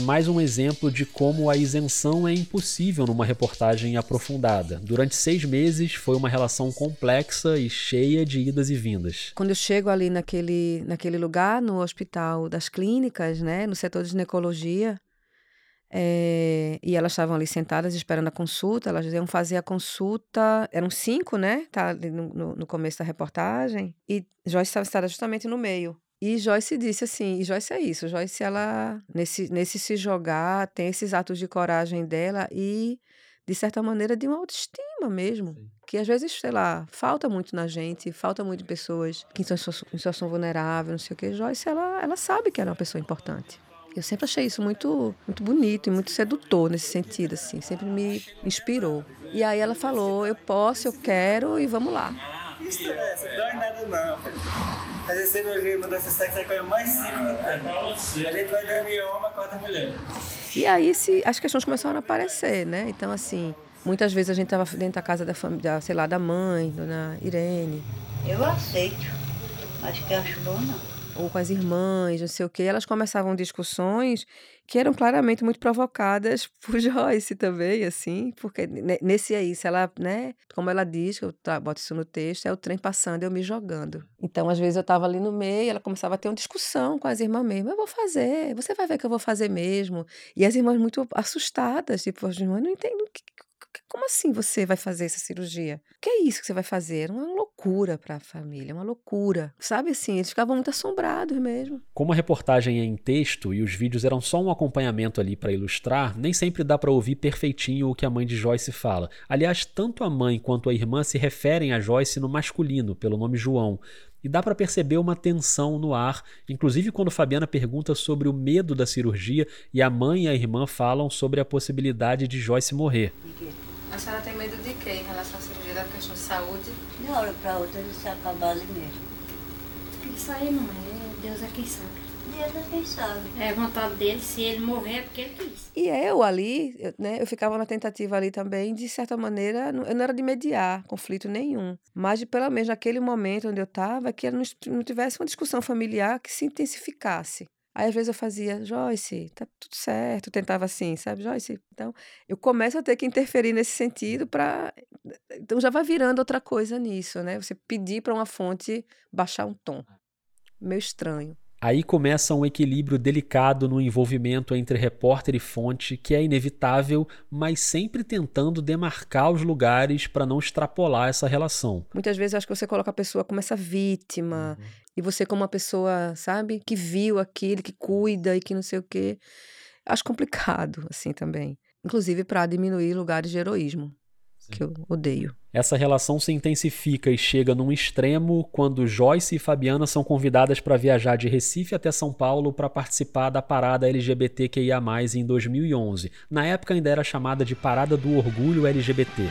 mais um exemplo de como a isenção é impossível numa reportagem aprofundada. Durante seis meses foi uma relação complexa e cheia de idas e vindas. Quando eu chego ali naquele, naquele lugar, no hospital das clínicas, né, no setor de ginecologia, é, e elas estavam ali sentadas esperando a consulta, elas iam fazer a consulta, eram cinco, né? Tá no, no começo da reportagem, e Joyce estava justamente no meio. E Joyce disse assim, e Joyce é isso, Joyce ela, nesse, nesse se jogar, tem esses atos de coragem dela e, de certa maneira, de uma autoestima mesmo. Sim. Que às vezes, sei lá, falta muito na gente, falta muito em pessoas que estão em situação vulnerável, não sei o quê. Joyce, ela, ela sabe que ela é uma pessoa importante. Eu sempre achei isso muito, muito bonito e muito sedutor nesse sentido, assim. Sempre me inspirou. E aí ela falou, eu posso, eu quero e vamos lá. Isso não dói nada não. Fazer cirurgia mudança de sexo é a coisa mais simples. A gente vai dormir uma, quarta mulher. E aí se, as questões começaram a aparecer, né? Então, assim, muitas vezes a gente estava dentro da casa da família, sei lá, da mãe, dona Irene. Eu aceito. Acho que acho bom não. ou com as irmãs, não sei o quê, elas começavam discussões que eram claramente muito provocadas por Joyce também, assim, porque nesse aí, se ela, né, como ela diz, eu boto isso no texto, é o trem passando eu me jogando. Então, às vezes eu estava ali no meio, ela começava a ter uma discussão com as irmãs mesmo, eu vou fazer, você vai ver que eu vou fazer mesmo. E as irmãs muito assustadas, tipo, as irmãs não entendem o que, como assim você vai fazer essa cirurgia? O que é isso que você vai fazer? Uma loucura para a família, uma loucura. Sabe assim, eles ficavam muito assombrados mesmo. Como a reportagem é em texto e os vídeos eram só um acompanhamento ali para ilustrar, nem sempre dá para ouvir perfeitinho o que a mãe de Joyce fala. Aliás, tanto a mãe quanto a irmã se referem a Joyce no masculino, pelo nome João. E dá para perceber uma tensão no ar, inclusive quando Fabiana pergunta sobre o medo da cirurgia e a mãe e a irmã falam sobre a possibilidade de Joyce morrer. A senhora tem medo de quê em relação à cirurgia da questão de saúde? De hora para outra ele se acabar ali mesmo. Isso aí não é, Deus é quem sabe. Deus é quem sabe. É a vontade dele, se ele morrer é porque ele quis. E eu ali, eu, né, eu ficava na tentativa ali também, de certa maneira, eu não era de mediar conflito nenhum, mas de, pelo menos naquele momento onde eu estava, que não, não tivesse uma discussão familiar que se intensificasse. Aí às vezes eu fazia, Joyce, tá tudo certo, eu tentava assim, sabe, Joyce? Então, eu começo a ter que interferir nesse sentido para então já vai virando outra coisa nisso, né? Você pedir para uma fonte baixar um tom. Meio estranho. Aí começa um equilíbrio delicado no envolvimento entre repórter e fonte, que é inevitável, mas sempre tentando demarcar os lugares para não extrapolar essa relação. Muitas vezes eu acho que você coloca a pessoa como essa vítima, uhum. e você como uma pessoa, sabe, que viu aquilo, que cuida e que não sei o quê. Acho complicado, assim, também. Inclusive para diminuir lugares de heroísmo que eu odeio. Essa relação se intensifica e chega num extremo quando Joyce e Fabiana são convidadas para viajar de Recife até São Paulo para participar da parada LGBTQIA+, em 2011. Na época ainda era chamada de Parada do Orgulho LGBT.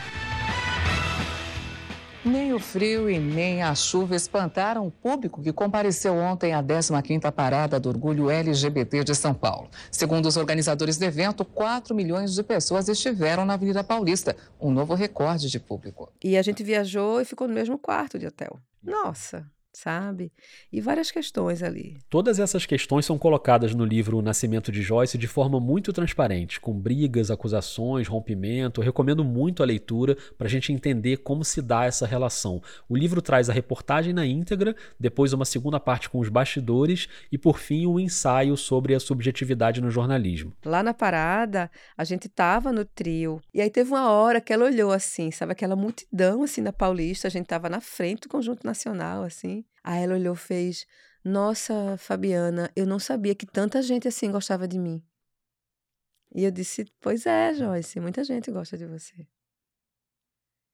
Nem o frio e nem a chuva espantaram o público que compareceu ontem à 15ª Parada do Orgulho LGBT de São Paulo. Segundo os organizadores do evento, 4 milhões de pessoas estiveram na Avenida Paulista, um novo recorde de público. E a gente viajou e ficou no mesmo quarto de hotel. Nossa, sabe? E várias questões ali. Todas essas questões são colocadas no livro O Nascimento de Joyce de forma muito transparente, com brigas, acusações, rompimento. Eu recomendo muito a leitura para a gente entender como se dá essa relação. O livro traz a reportagem na íntegra, depois uma segunda parte com os bastidores e, por fim, um ensaio sobre a subjetividade no jornalismo. Lá na parada, a gente tava no trio e aí teve uma hora que ela olhou assim, sabe aquela multidão assim na Paulista, a gente tava na frente do Conjunto Nacional assim. Aí ela olhou fez: Nossa, Fabiana, eu não sabia que tanta gente assim gostava de mim. E eu disse: Pois é, Joyce, muita gente gosta de você.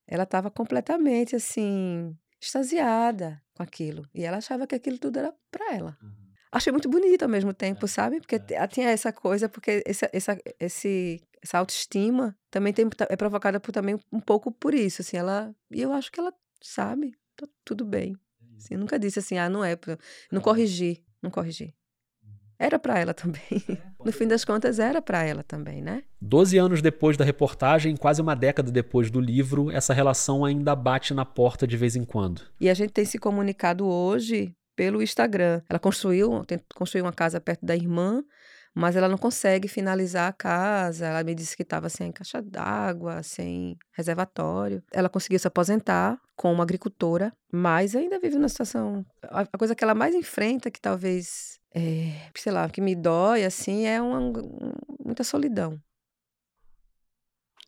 Ela estava completamente assim, extasiada com aquilo. E ela achava que aquilo tudo era para ela. Uhum. Achei muito bonito ao mesmo tempo, é, sabe? Porque é. tinha essa coisa, porque essa, essa, esse, essa autoestima também tem, é provocada por, também um pouco por isso. Assim, ela, e eu acho que ela sabe, tá tudo bem. Assim, nunca disse assim, ah, não é, não corrigi, não corrigi. Uhum. Era para ela também. É, no fim das contas, era para ela também, né? Doze anos depois da reportagem, quase uma década depois do livro, essa relação ainda bate na porta de vez em quando. E a gente tem se comunicado hoje pelo Instagram. Ela construiu, construiu uma casa perto da irmã, mas ela não consegue finalizar a casa. Ela me disse que estava sem caixa d'água, sem reservatório. Ela conseguiu se aposentar como agricultora, mas ainda vive numa situação. A coisa que ela mais enfrenta, que talvez, é, sei lá, que me dói, assim, é uma, muita solidão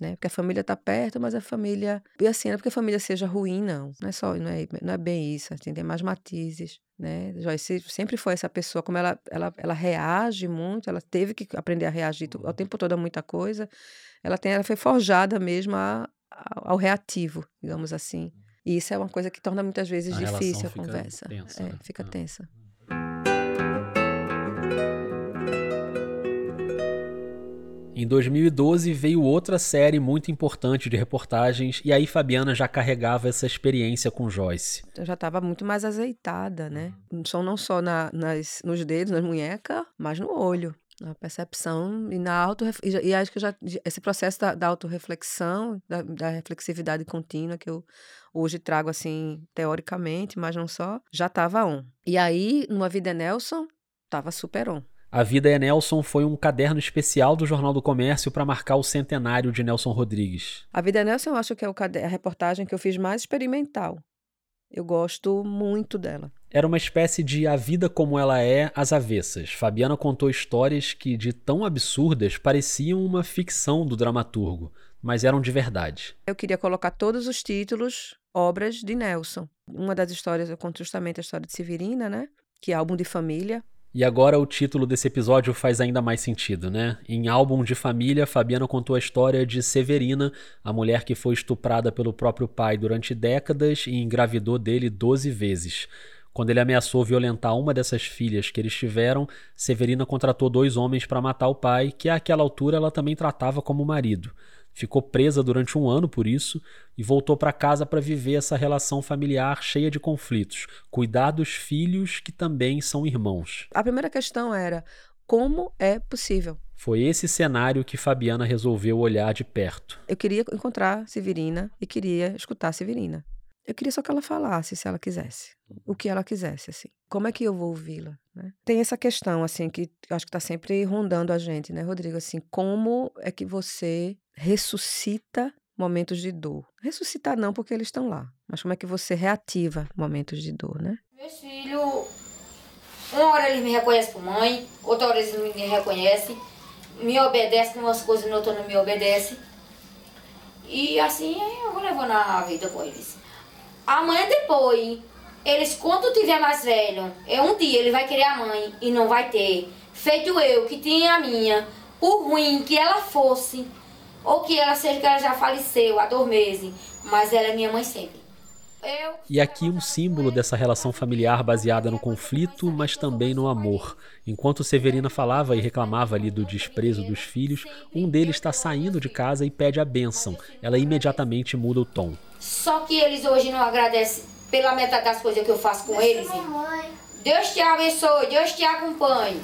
né? Porque a família tá perto, mas a família. E assim, não é porque a família seja ruim, não. Não é só, não é, não é bem isso. Assim, tem mais matizes, né? Joyce sempre foi essa pessoa, como ela, ela, ela reage muito, ela teve que aprender a reagir o tempo todo a muita coisa. Ela, tem, ela foi forjada mesmo a, a, ao reativo, digamos assim. E isso é uma coisa que torna muitas vezes a difícil a conversa. Tensa, é, né? fica tensa. Em 2012 veio outra série muito importante de reportagens e aí Fabiana já carregava essa experiência com Joyce. Eu já estava muito mais azeitada, né? Só não só na, nas, nos dedos, nas munhecas, mas no olho. Na percepção e na auto e, acho que já esse processo da, da autorreflexão, da, da reflexividade contínua que eu hoje trago assim teoricamente, mas não só, já estava on. E aí, numa vida Nelson, estava super on. A Vida é Nelson foi um caderno especial do Jornal do Comércio para marcar o centenário de Nelson Rodrigues. A Vida é Nelson eu acho que é a reportagem que eu fiz mais experimental. Eu gosto muito dela. Era uma espécie de A Vida Como Ela É às avessas. Fabiana contou histórias que, de tão absurdas, pareciam uma ficção do dramaturgo, mas eram de verdade. Eu queria colocar todos os títulos, obras de Nelson. Uma das histórias, eu conto justamente a história de Severina, né? Que é álbum de família. E agora o título desse episódio faz ainda mais sentido, né? Em Álbum de Família, Fabiana contou a história de Severina, a mulher que foi estuprada pelo próprio pai durante décadas e engravidou dele 12 vezes. Quando ele ameaçou violentar uma dessas filhas que eles tiveram, Severina contratou dois homens para matar o pai, que àquela altura ela também tratava como marido. Ficou presa durante um ano por isso e voltou para casa para viver essa relação familiar cheia de conflitos, cuidar dos filhos que também são irmãos. A primeira questão era como é possível. Foi esse cenário que Fabiana resolveu olhar de perto. Eu queria encontrar Severina e queria escutar Severina. Eu queria só que ela falasse, se ela quisesse, o que ela quisesse, assim. Como é que eu vou ouvi-la? Né? Tem essa questão, assim, que acho que está sempre rondando a gente, né, Rodrigo? Assim, como é que você ressuscita momentos de dor? Ressuscitar não, porque eles estão lá. Mas como é que você reativa momentos de dor, né? Meus filhos, uma hora eles me reconhecem por mãe, outra hora eles me reconhecem, me obedecem, umas coisas no outro não me obedecem. E assim eu vou levando a vida com eles. Amanhã depois, eles quando tiver mais velho, é um dia ele vai querer a mãe e não vai ter. Feito eu, que tinha a minha, por ruim que ela fosse, ou que ela seja que ela já faleceu há dois meses, mas ela é minha mãe sempre. Eu... E aqui um símbolo dessa relação familiar baseada no conflito, mas também no amor. Enquanto Severina falava e reclamava ali do desprezo dos filhos, um deles está saindo de casa e pede a bênção. Ela imediatamente muda o tom. Só que eles hoje não agradecem pela metade das coisas que eu faço com eles. Deus te abençoe, Deus te acompanhe.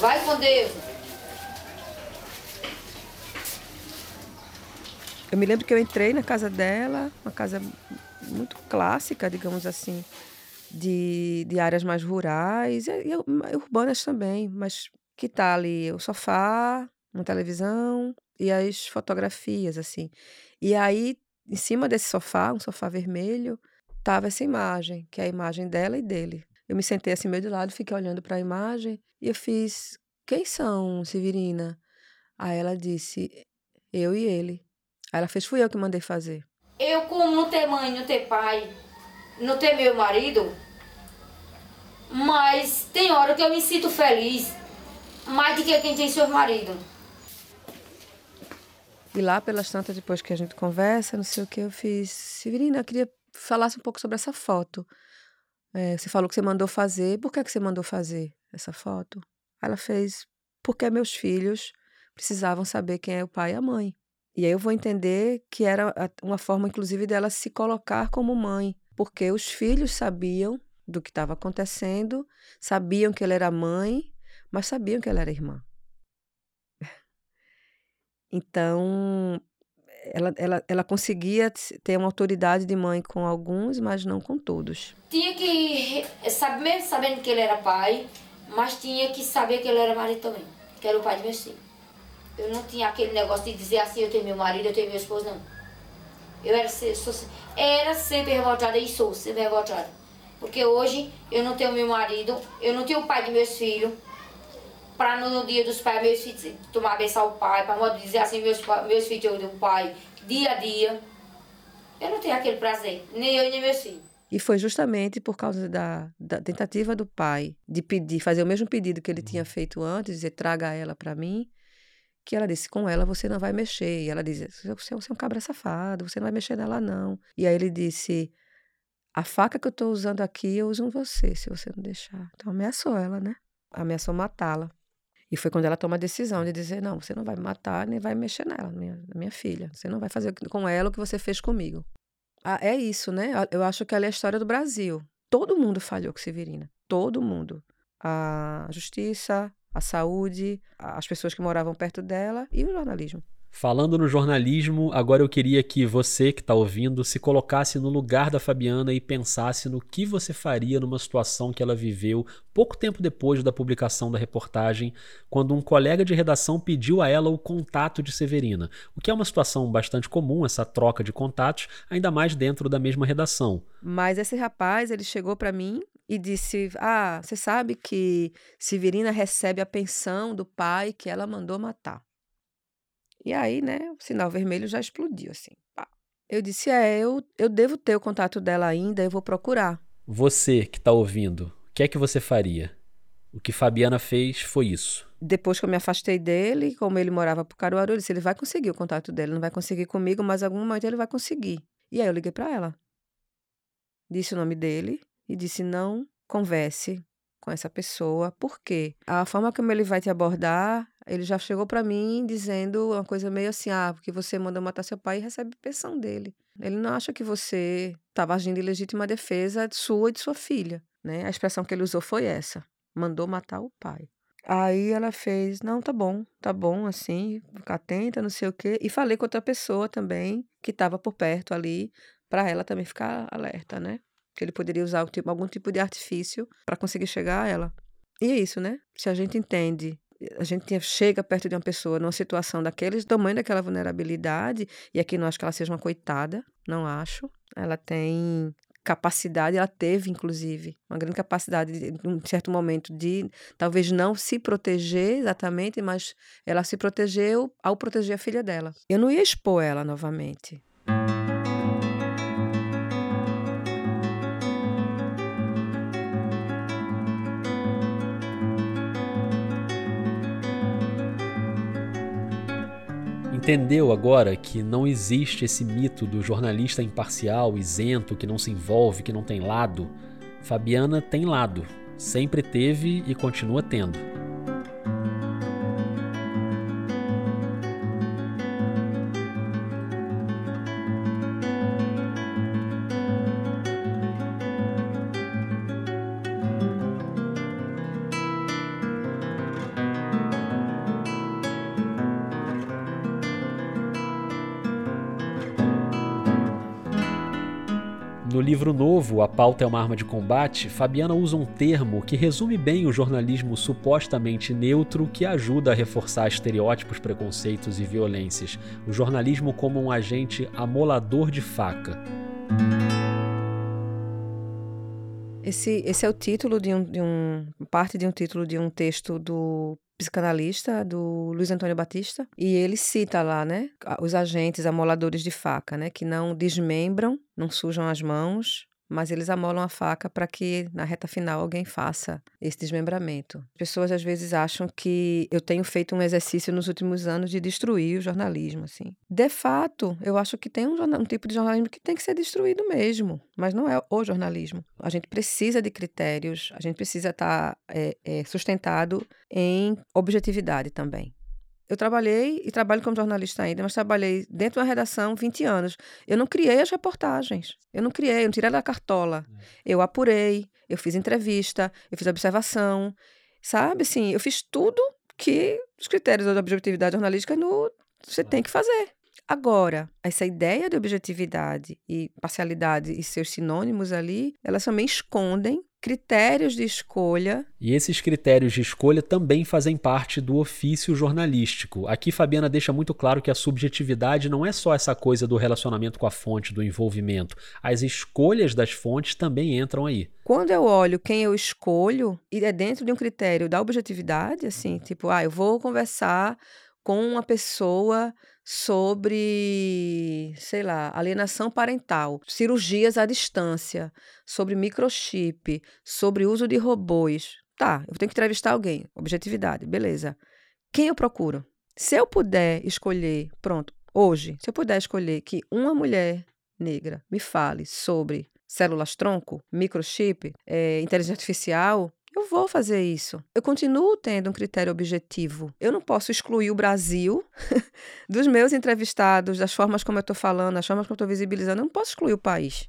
Vai com Deus. Eu me lembro que eu entrei na casa dela, uma casa muito clássica, digamos assim, de, de áreas mais rurais e, e urbanas também, mas que tá ali o sofá, uma televisão e as fotografias, assim. E aí em cima desse sofá, um sofá vermelho, tava essa imagem, que é a imagem dela e dele. Eu me sentei assim meio de lado, fiquei olhando para a imagem e eu fiz: "Quem são, Severina?" Aí ela disse: "Eu e ele." Aí ela fez: "Fui eu que mandei fazer." Eu como não ter mãe, não ter pai, não ter meu marido, mas tem hora que eu me sinto feliz mais do que quem tem seu marido. E lá pelas tantas, depois que a gente conversa, não sei o que, eu fiz. Severina, eu queria falasse um pouco sobre essa foto. É, você falou que você mandou fazer. Por que, que você mandou fazer essa foto? Ela fez porque meus filhos precisavam saber quem é o pai e a mãe. E aí eu vou entender que era uma forma, inclusive, dela se colocar como mãe, porque os filhos sabiam do que estava acontecendo, sabiam que ela era mãe, mas sabiam que ela era irmã. Então, ela, ela, ela conseguia ter uma autoridade de mãe com alguns, mas não com todos. Tinha que, saber, mesmo sabendo que ele era pai, mas tinha que saber que ele era marido também, que era o pai de meus filhos. Eu não tinha aquele negócio de dizer assim, eu tenho meu marido, eu tenho meu esposo, não. Eu era, sou, era sempre revoltada e sou sempre revoltada. Porque hoje eu não tenho meu marido, eu não tenho o pai de meus filhos, para no, dia dos pais, meus filhos tomar benção ao pai, para dizer assim, meus, meus filhos do pai, dia a dia. Eu não tenho aquele prazer, nem eu nem meus filhos. E foi justamente por causa da, da tentativa do pai de pedir, fazer o mesmo pedido que ele tinha feito antes, dizer traga ela para mim, que ela disse com ela você não vai mexer. E ela dizia você, você é um cabra safado, você não vai mexer nela não. E aí ele disse a faca que eu estou usando aqui eu uso em você, se você não deixar. Então ameaçou ela, né? Ameaçou matá-la. E foi quando ela toma a decisão de dizer: não, você não vai me matar nem vai mexer nela, minha, minha filha. Você não vai fazer com ela o que você fez comigo. Ah, é isso, né? Eu acho que ela é a história do Brasil. Todo mundo falhou com Severina. Todo mundo. A justiça, a saúde, as pessoas que moravam perto dela e o jornalismo. Falando no jornalismo, agora eu queria que você que está ouvindo se colocasse no lugar da Fabiana e pensasse no que você faria numa situação que ela viveu pouco tempo depois da publicação da reportagem, quando um colega de redação pediu a ela o contato de Severina, o que é uma situação bastante comum, essa troca de contatos, ainda mais dentro da mesma redação. Mas esse rapaz, ele chegou para mim e disse: Ah, você sabe que Severina recebe a pensão do pai que ela mandou matar. E aí, né, o sinal vermelho já explodiu, assim. Pá. Eu disse: É, eu, eu devo ter o contato dela ainda, eu vou procurar. Você que está ouvindo, o que é que você faria? O que Fabiana fez foi isso. Depois que eu me afastei dele, como ele morava por Caruaru, eu disse: ele vai conseguir o contato dele, não vai conseguir comigo, mas algum momento ele vai conseguir. E aí eu liguei para ela. Disse o nome dele e disse: não converse com essa pessoa, porque a forma como ele vai te abordar ele já chegou para mim dizendo uma coisa meio assim: ah, porque você manda matar seu pai e recebe pensão dele. Ele não acha que você estava agindo em legítima defesa de sua e de sua filha. Né? A expressão que ele usou foi essa: mandou matar o pai. Aí ela fez, não, tá bom, tá bom, assim, ficar atenta, não sei o quê. E falei com outra pessoa também, que estava por perto ali, para ela também ficar alerta, né? Que ele poderia usar algum tipo de artifício para conseguir chegar a ela. E é isso, né? Se a gente entende a gente chega perto de uma pessoa numa situação daqueles, tamanho daquela vulnerabilidade, e aqui não acho que ela seja uma coitada, não acho. Ela tem capacidade, ela teve, inclusive, uma grande capacidade, em um certo momento, de talvez não se proteger exatamente, mas ela se protegeu ao proteger a filha dela. Eu não ia expor ela novamente. Entendeu agora que não existe esse mito do jornalista imparcial, isento, que não se envolve, que não tem lado? Fabiana tem lado, sempre teve e continua tendo. Novo, A Pauta é uma Arma de Combate, Fabiana usa um termo que resume bem o jornalismo supostamente neutro que ajuda a reforçar estereótipos, preconceitos e violências. O jornalismo como um agente amolador de faca. Esse, esse é o título de um, de um. parte de um título de um texto do psicanalista do Luiz Antônio Batista, e ele cita lá, né, os agentes amoladores de faca, né, que não desmembram, não sujam as mãos, mas eles amolam a faca para que na reta final alguém faça esse desmembramento. As pessoas às vezes acham que eu tenho feito um exercício nos últimos anos de destruir o jornalismo, assim. De fato, eu acho que tem um, um tipo de jornalismo que tem que ser destruído mesmo, mas não é o jornalismo. A gente precisa de critérios, a gente precisa estar tá, é, é, sustentado em objetividade também. Eu trabalhei e trabalho como jornalista ainda, mas trabalhei dentro de uma redação 20 anos. Eu não criei as reportagens. Eu não criei, eu não tirei da cartola. É. Eu apurei, eu fiz entrevista, eu fiz observação. Sabe, assim, eu fiz tudo que os critérios da objetividade jornalística no, você tem que fazer. Agora, essa ideia de objetividade e parcialidade e seus sinônimos ali, elas também escondem critérios de escolha. E esses critérios de escolha também fazem parte do ofício jornalístico. Aqui Fabiana deixa muito claro que a subjetividade não é só essa coisa do relacionamento com a fonte, do envolvimento. As escolhas das fontes também entram aí. Quando eu olho quem eu escolho, e é dentro de um critério da objetividade, assim, tipo, ah, eu vou conversar com uma pessoa sobre, sei lá, alienação parental, cirurgias à distância, sobre microchip, sobre uso de robôs. Tá, eu tenho que entrevistar alguém. Objetividade, beleza. Quem eu procuro? Se eu puder escolher, pronto, hoje, se eu puder escolher que uma mulher negra me fale sobre células tronco, microchip, é, inteligência artificial, eu vou fazer isso. Eu continuo tendo um critério objetivo. Eu não posso excluir o Brasil dos meus entrevistados, das formas como eu estou falando, das formas como eu estou visibilizando. Eu não posso excluir o país.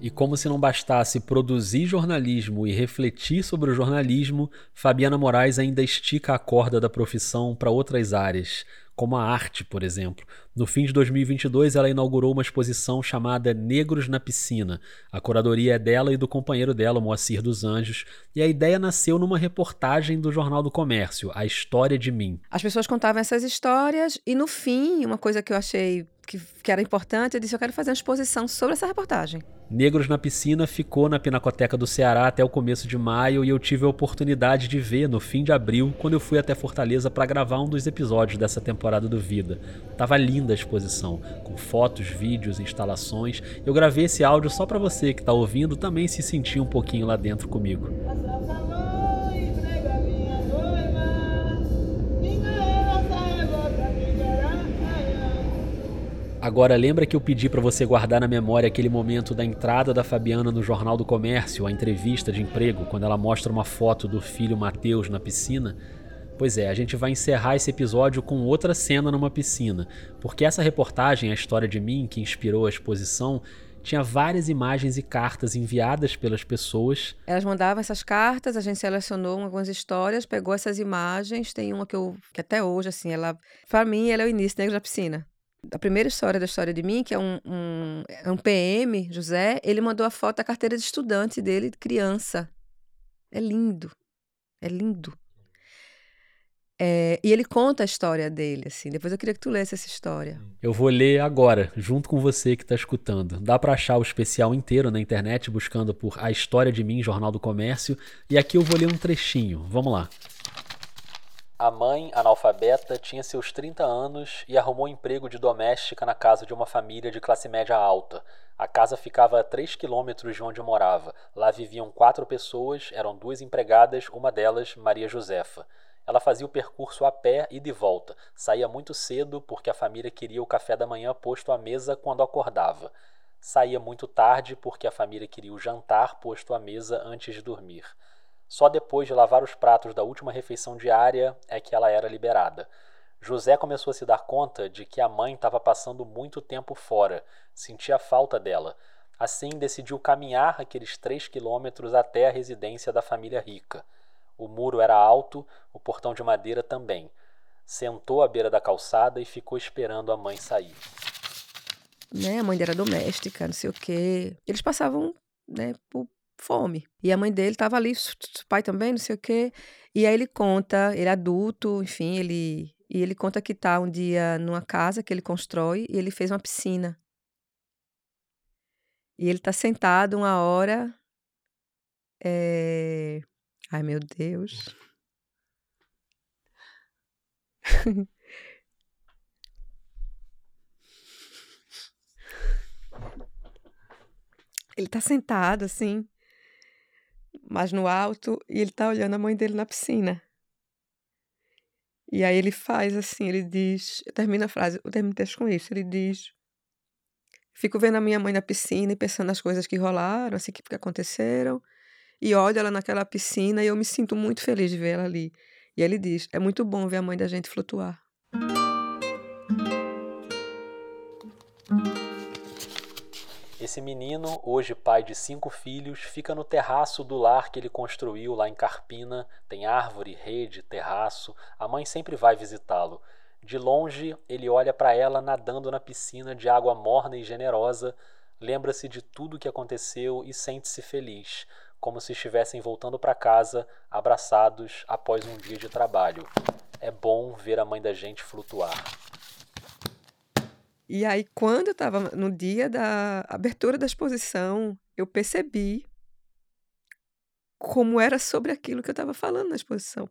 E como se não bastasse produzir jornalismo e refletir sobre o jornalismo, Fabiana Moraes ainda estica a corda da profissão para outras áreas, como a arte, por exemplo. No fim de 2022, ela inaugurou uma exposição chamada Negros na Piscina. A curadoria é dela e do companheiro dela, Moacir dos Anjos, e a ideia nasceu numa reportagem do Jornal do Comércio, A História de Mim. As pessoas contavam essas histórias e no fim, uma coisa que eu achei que, que era importante, eu disse: eu quero fazer uma exposição sobre essa reportagem. Negros na Piscina ficou na Pinacoteca do Ceará até o começo de maio e eu tive a oportunidade de ver no fim de abril, quando eu fui até Fortaleza para gravar um dos episódios dessa temporada do Vida. Tava linda a exposição, com fotos, vídeos, instalações. Eu gravei esse áudio só para você que tá ouvindo também se sentir um pouquinho lá dentro comigo. Agora lembra que eu pedi para você guardar na memória aquele momento da entrada da Fabiana no Jornal do Comércio, a entrevista de emprego, quando ela mostra uma foto do filho Mateus na piscina? Pois é, a gente vai encerrar esse episódio com outra cena numa piscina, porque essa reportagem, a história de mim, que inspirou a exposição, tinha várias imagens e cartas enviadas pelas pessoas. Elas mandavam essas cartas, a gente selecionou algumas histórias, pegou essas imagens, tem uma que eu que até hoje assim, ela para mim ela é o início negro da piscina a primeira história da história de mim, que é um, um, é um PM, José, ele mandou a foto da carteira de estudante dele, criança. É lindo. É lindo. É, e ele conta a história dele, assim. Depois eu queria que tu lesse essa história. Eu vou ler agora, junto com você que está escutando. Dá para achar o especial inteiro na internet, buscando por A História de Mim, Jornal do Comércio. E aqui eu vou ler um trechinho. Vamos lá. A mãe, analfabeta, tinha seus 30 anos e arrumou emprego de doméstica na casa de uma família de classe média alta. A casa ficava a 3 quilômetros de onde morava. Lá viviam quatro pessoas, eram duas empregadas, uma delas, Maria Josefa. Ela fazia o percurso a pé e de volta. Saía muito cedo porque a família queria o café da manhã posto à mesa quando acordava. Saía muito tarde porque a família queria o jantar posto à mesa antes de dormir. Só depois de lavar os pratos da última refeição diária é que ela era liberada. José começou a se dar conta de que a mãe estava passando muito tempo fora, sentia falta dela. Assim, decidiu caminhar aqueles três quilômetros até a residência da família rica. O muro era alto, o portão de madeira também. Sentou à beira da calçada e ficou esperando a mãe sair. Né, a mãe era doméstica, não sei o quê. Eles passavam né, por fome. E a mãe dele estava ali, pai também, não sei o quê. E aí ele conta, ele é adulto, enfim, ele e ele conta que tá um dia numa casa que ele constrói e ele fez uma piscina. E ele tá sentado uma hora. É... Ai, meu Deus. ele tá sentado assim, mas no alto, e ele tá olhando a mãe dele na piscina. E aí ele faz assim, ele diz, termina a frase, eu termino o texto com isso, ele diz, fico vendo a minha mãe na piscina e pensando nas coisas que rolaram, assim, que aconteceram, e olho ela naquela piscina e eu me sinto muito feliz de ver ela ali. E ele diz, é muito bom ver a mãe da gente flutuar. Esse menino, hoje pai de cinco filhos, fica no terraço do lar que ele construiu lá em Carpina. Tem árvore, rede, terraço. A mãe sempre vai visitá-lo. De longe, ele olha para ela nadando na piscina de água morna e generosa, lembra-se de tudo o que aconteceu e sente-se feliz, como se estivessem voltando para casa, abraçados após um dia de trabalho. É bom ver a mãe da gente flutuar. E aí, quando eu estava no dia da abertura da exposição, eu percebi como era sobre aquilo que eu estava falando na exposição.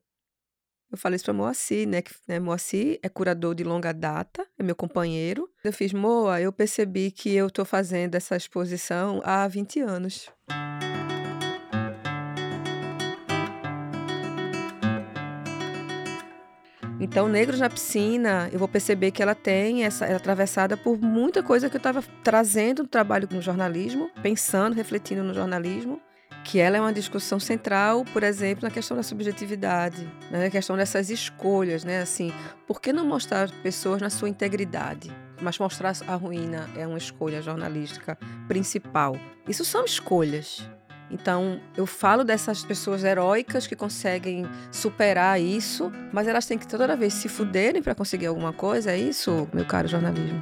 Eu falei isso para Moacir, né? Que, né, Moacir é curador de longa data, é meu companheiro. Eu fiz, Moa, eu percebi que eu estou fazendo essa exposição há 20 anos. Então, Negros na Piscina, eu vou perceber que ela tem essa, é atravessada por muita coisa que eu estava trazendo no trabalho no jornalismo, pensando, refletindo no jornalismo, que ela é uma discussão central, por exemplo, na questão da subjetividade, né? na questão dessas escolhas, né? Assim, por que não mostrar pessoas na sua integridade? mas mostrar a ruína é uma escolha jornalística principal. Isso são escolhas. Então, eu falo dessas pessoas heróicas que conseguem superar isso, mas elas têm que toda vez se fuderem para conseguir alguma coisa. É isso, meu caro jornalismo.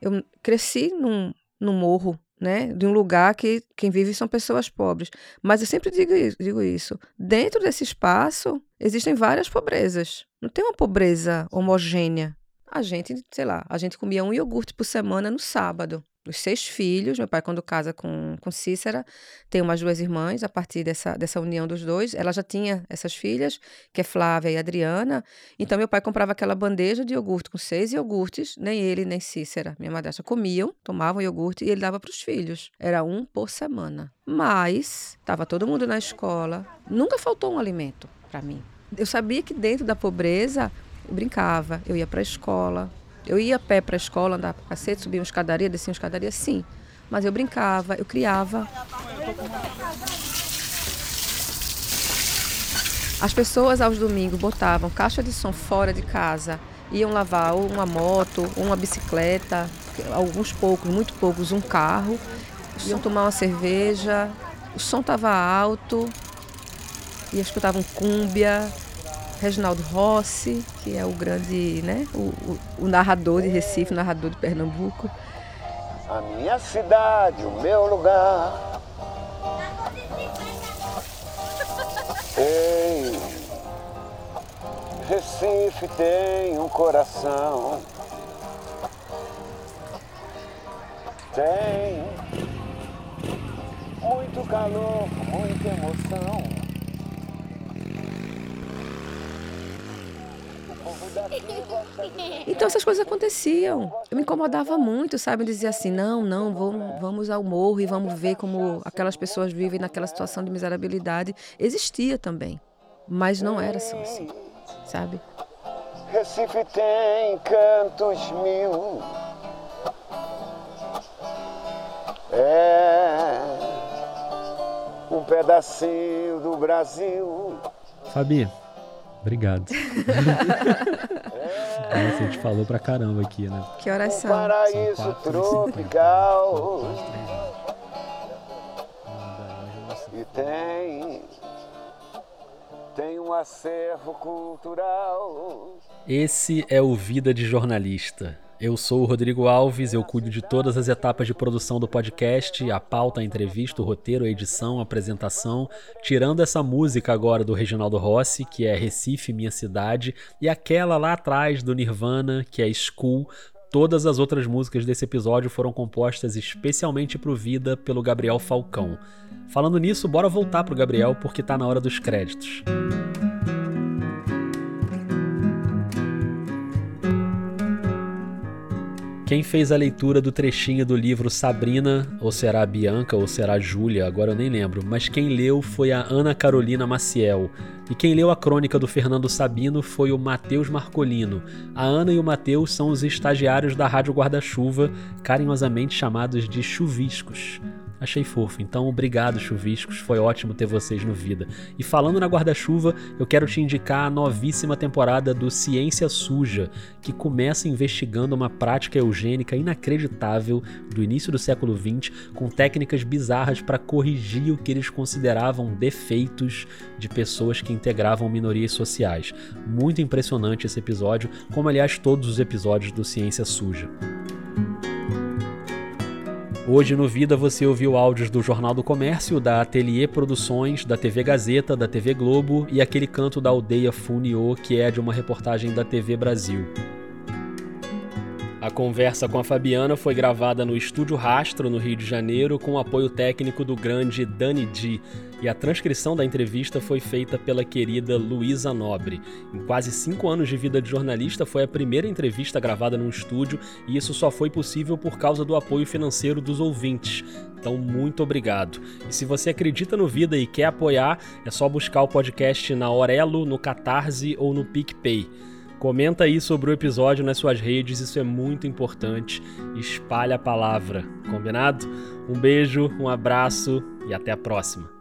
Eu cresci num, num morro né, de um lugar que quem vive são pessoas pobres. Mas eu sempre digo, digo isso. Dentro desse espaço existem várias pobrezas. Não tem uma pobreza homogênea. A gente, sei lá, a gente comia um iogurte por semana no sábado os seis filhos. Meu pai, quando casa com, com Cícera, tem umas duas irmãs. A partir dessa, dessa união dos dois, ela já tinha essas filhas, que é Flávia e Adriana. Então, meu pai comprava aquela bandeja de iogurte com seis iogurtes. Nem ele, nem Cícera, minha madrasta, comiam, tomavam iogurte e ele dava para os filhos. Era um por semana. Mas, estava todo mundo na escola. Nunca faltou um alimento para mim. Eu sabia que dentro da pobreza, eu brincava, eu ia para a escola, eu ia a pé para a escola, andar para cacete, subia uma escadaria, descia uma escadaria, sim. Mas eu brincava, eu criava. As pessoas aos domingos botavam caixa de som fora de casa, iam lavar uma moto, uma bicicleta, alguns poucos, muito poucos, um carro, iam tomar uma cerveja, o som estava alto, e escutavam cúmbia, Reginaldo Rossi, que é o grande, né, o, o, o, narrador de Recife, narrador de Pernambuco. A minha cidade, o meu lugar. Ei, Recife tem um coração. Tem muito calor, muita emoção. Então essas coisas aconteciam. Eu me incomodava muito, sabe? Eu dizia assim: não, não, vamos, vamos ao morro e vamos ver como aquelas pessoas vivem naquela situação de miserabilidade. Existia também, mas não era só assim, sabe? Recife tem cantos mil. É um pedacinho do Brasil. Fabi, Obrigado. Nossa, a gente falou pra caramba aqui, né? Que horas são? paraíso são tropical. E tem. Tem um acervo cultural. Esse é o Vida de Jornalista. Eu sou o Rodrigo Alves, eu cuido de todas as etapas de produção do podcast, a pauta, a entrevista, o roteiro, a edição, a apresentação, tirando essa música agora do Reginaldo Rossi, que é Recife, Minha Cidade, e aquela lá atrás do Nirvana, que é School. Todas as outras músicas desse episódio foram compostas especialmente pro Vida pelo Gabriel Falcão. Falando nisso, bora voltar pro Gabriel porque tá na hora dos créditos. Quem fez a leitura do trechinho do livro Sabrina, ou será Bianca, ou será Júlia, agora eu nem lembro, mas quem leu foi a Ana Carolina Maciel. E quem leu a crônica do Fernando Sabino foi o Matheus Marcolino. A Ana e o Matheus são os estagiários da Rádio Guarda-Chuva, carinhosamente chamados de chuviscos. Achei fofo. Então, obrigado, chuviscos. Foi ótimo ter vocês no Vida. E falando na guarda-chuva, eu quero te indicar a novíssima temporada do Ciência Suja, que começa investigando uma prática eugênica inacreditável do início do século XX, com técnicas bizarras para corrigir o que eles consideravam defeitos de pessoas que integravam minorias sociais. Muito impressionante esse episódio, como aliás todos os episódios do Ciência Suja. Hoje no Vida você ouviu áudios do Jornal do Comércio, da Atelier Produções, da TV Gazeta, da TV Globo e aquele canto da aldeia Funiô, que é de uma reportagem da TV Brasil. A conversa com a Fabiana foi gravada no Estúdio Rastro, no Rio de Janeiro, com o apoio técnico do grande Dani Di, e a transcrição da entrevista foi feita pela querida Luísa Nobre. Em quase cinco anos de vida de jornalista, foi a primeira entrevista gravada num estúdio, e isso só foi possível por causa do apoio financeiro dos ouvintes. Então, muito obrigado. E se você acredita no Vida e quer apoiar, é só buscar o podcast na Orelo, no Catarse ou no PicPay. Comenta aí sobre o episódio nas suas redes, isso é muito importante. Espalha a palavra, combinado? Um beijo, um abraço e até a próxima.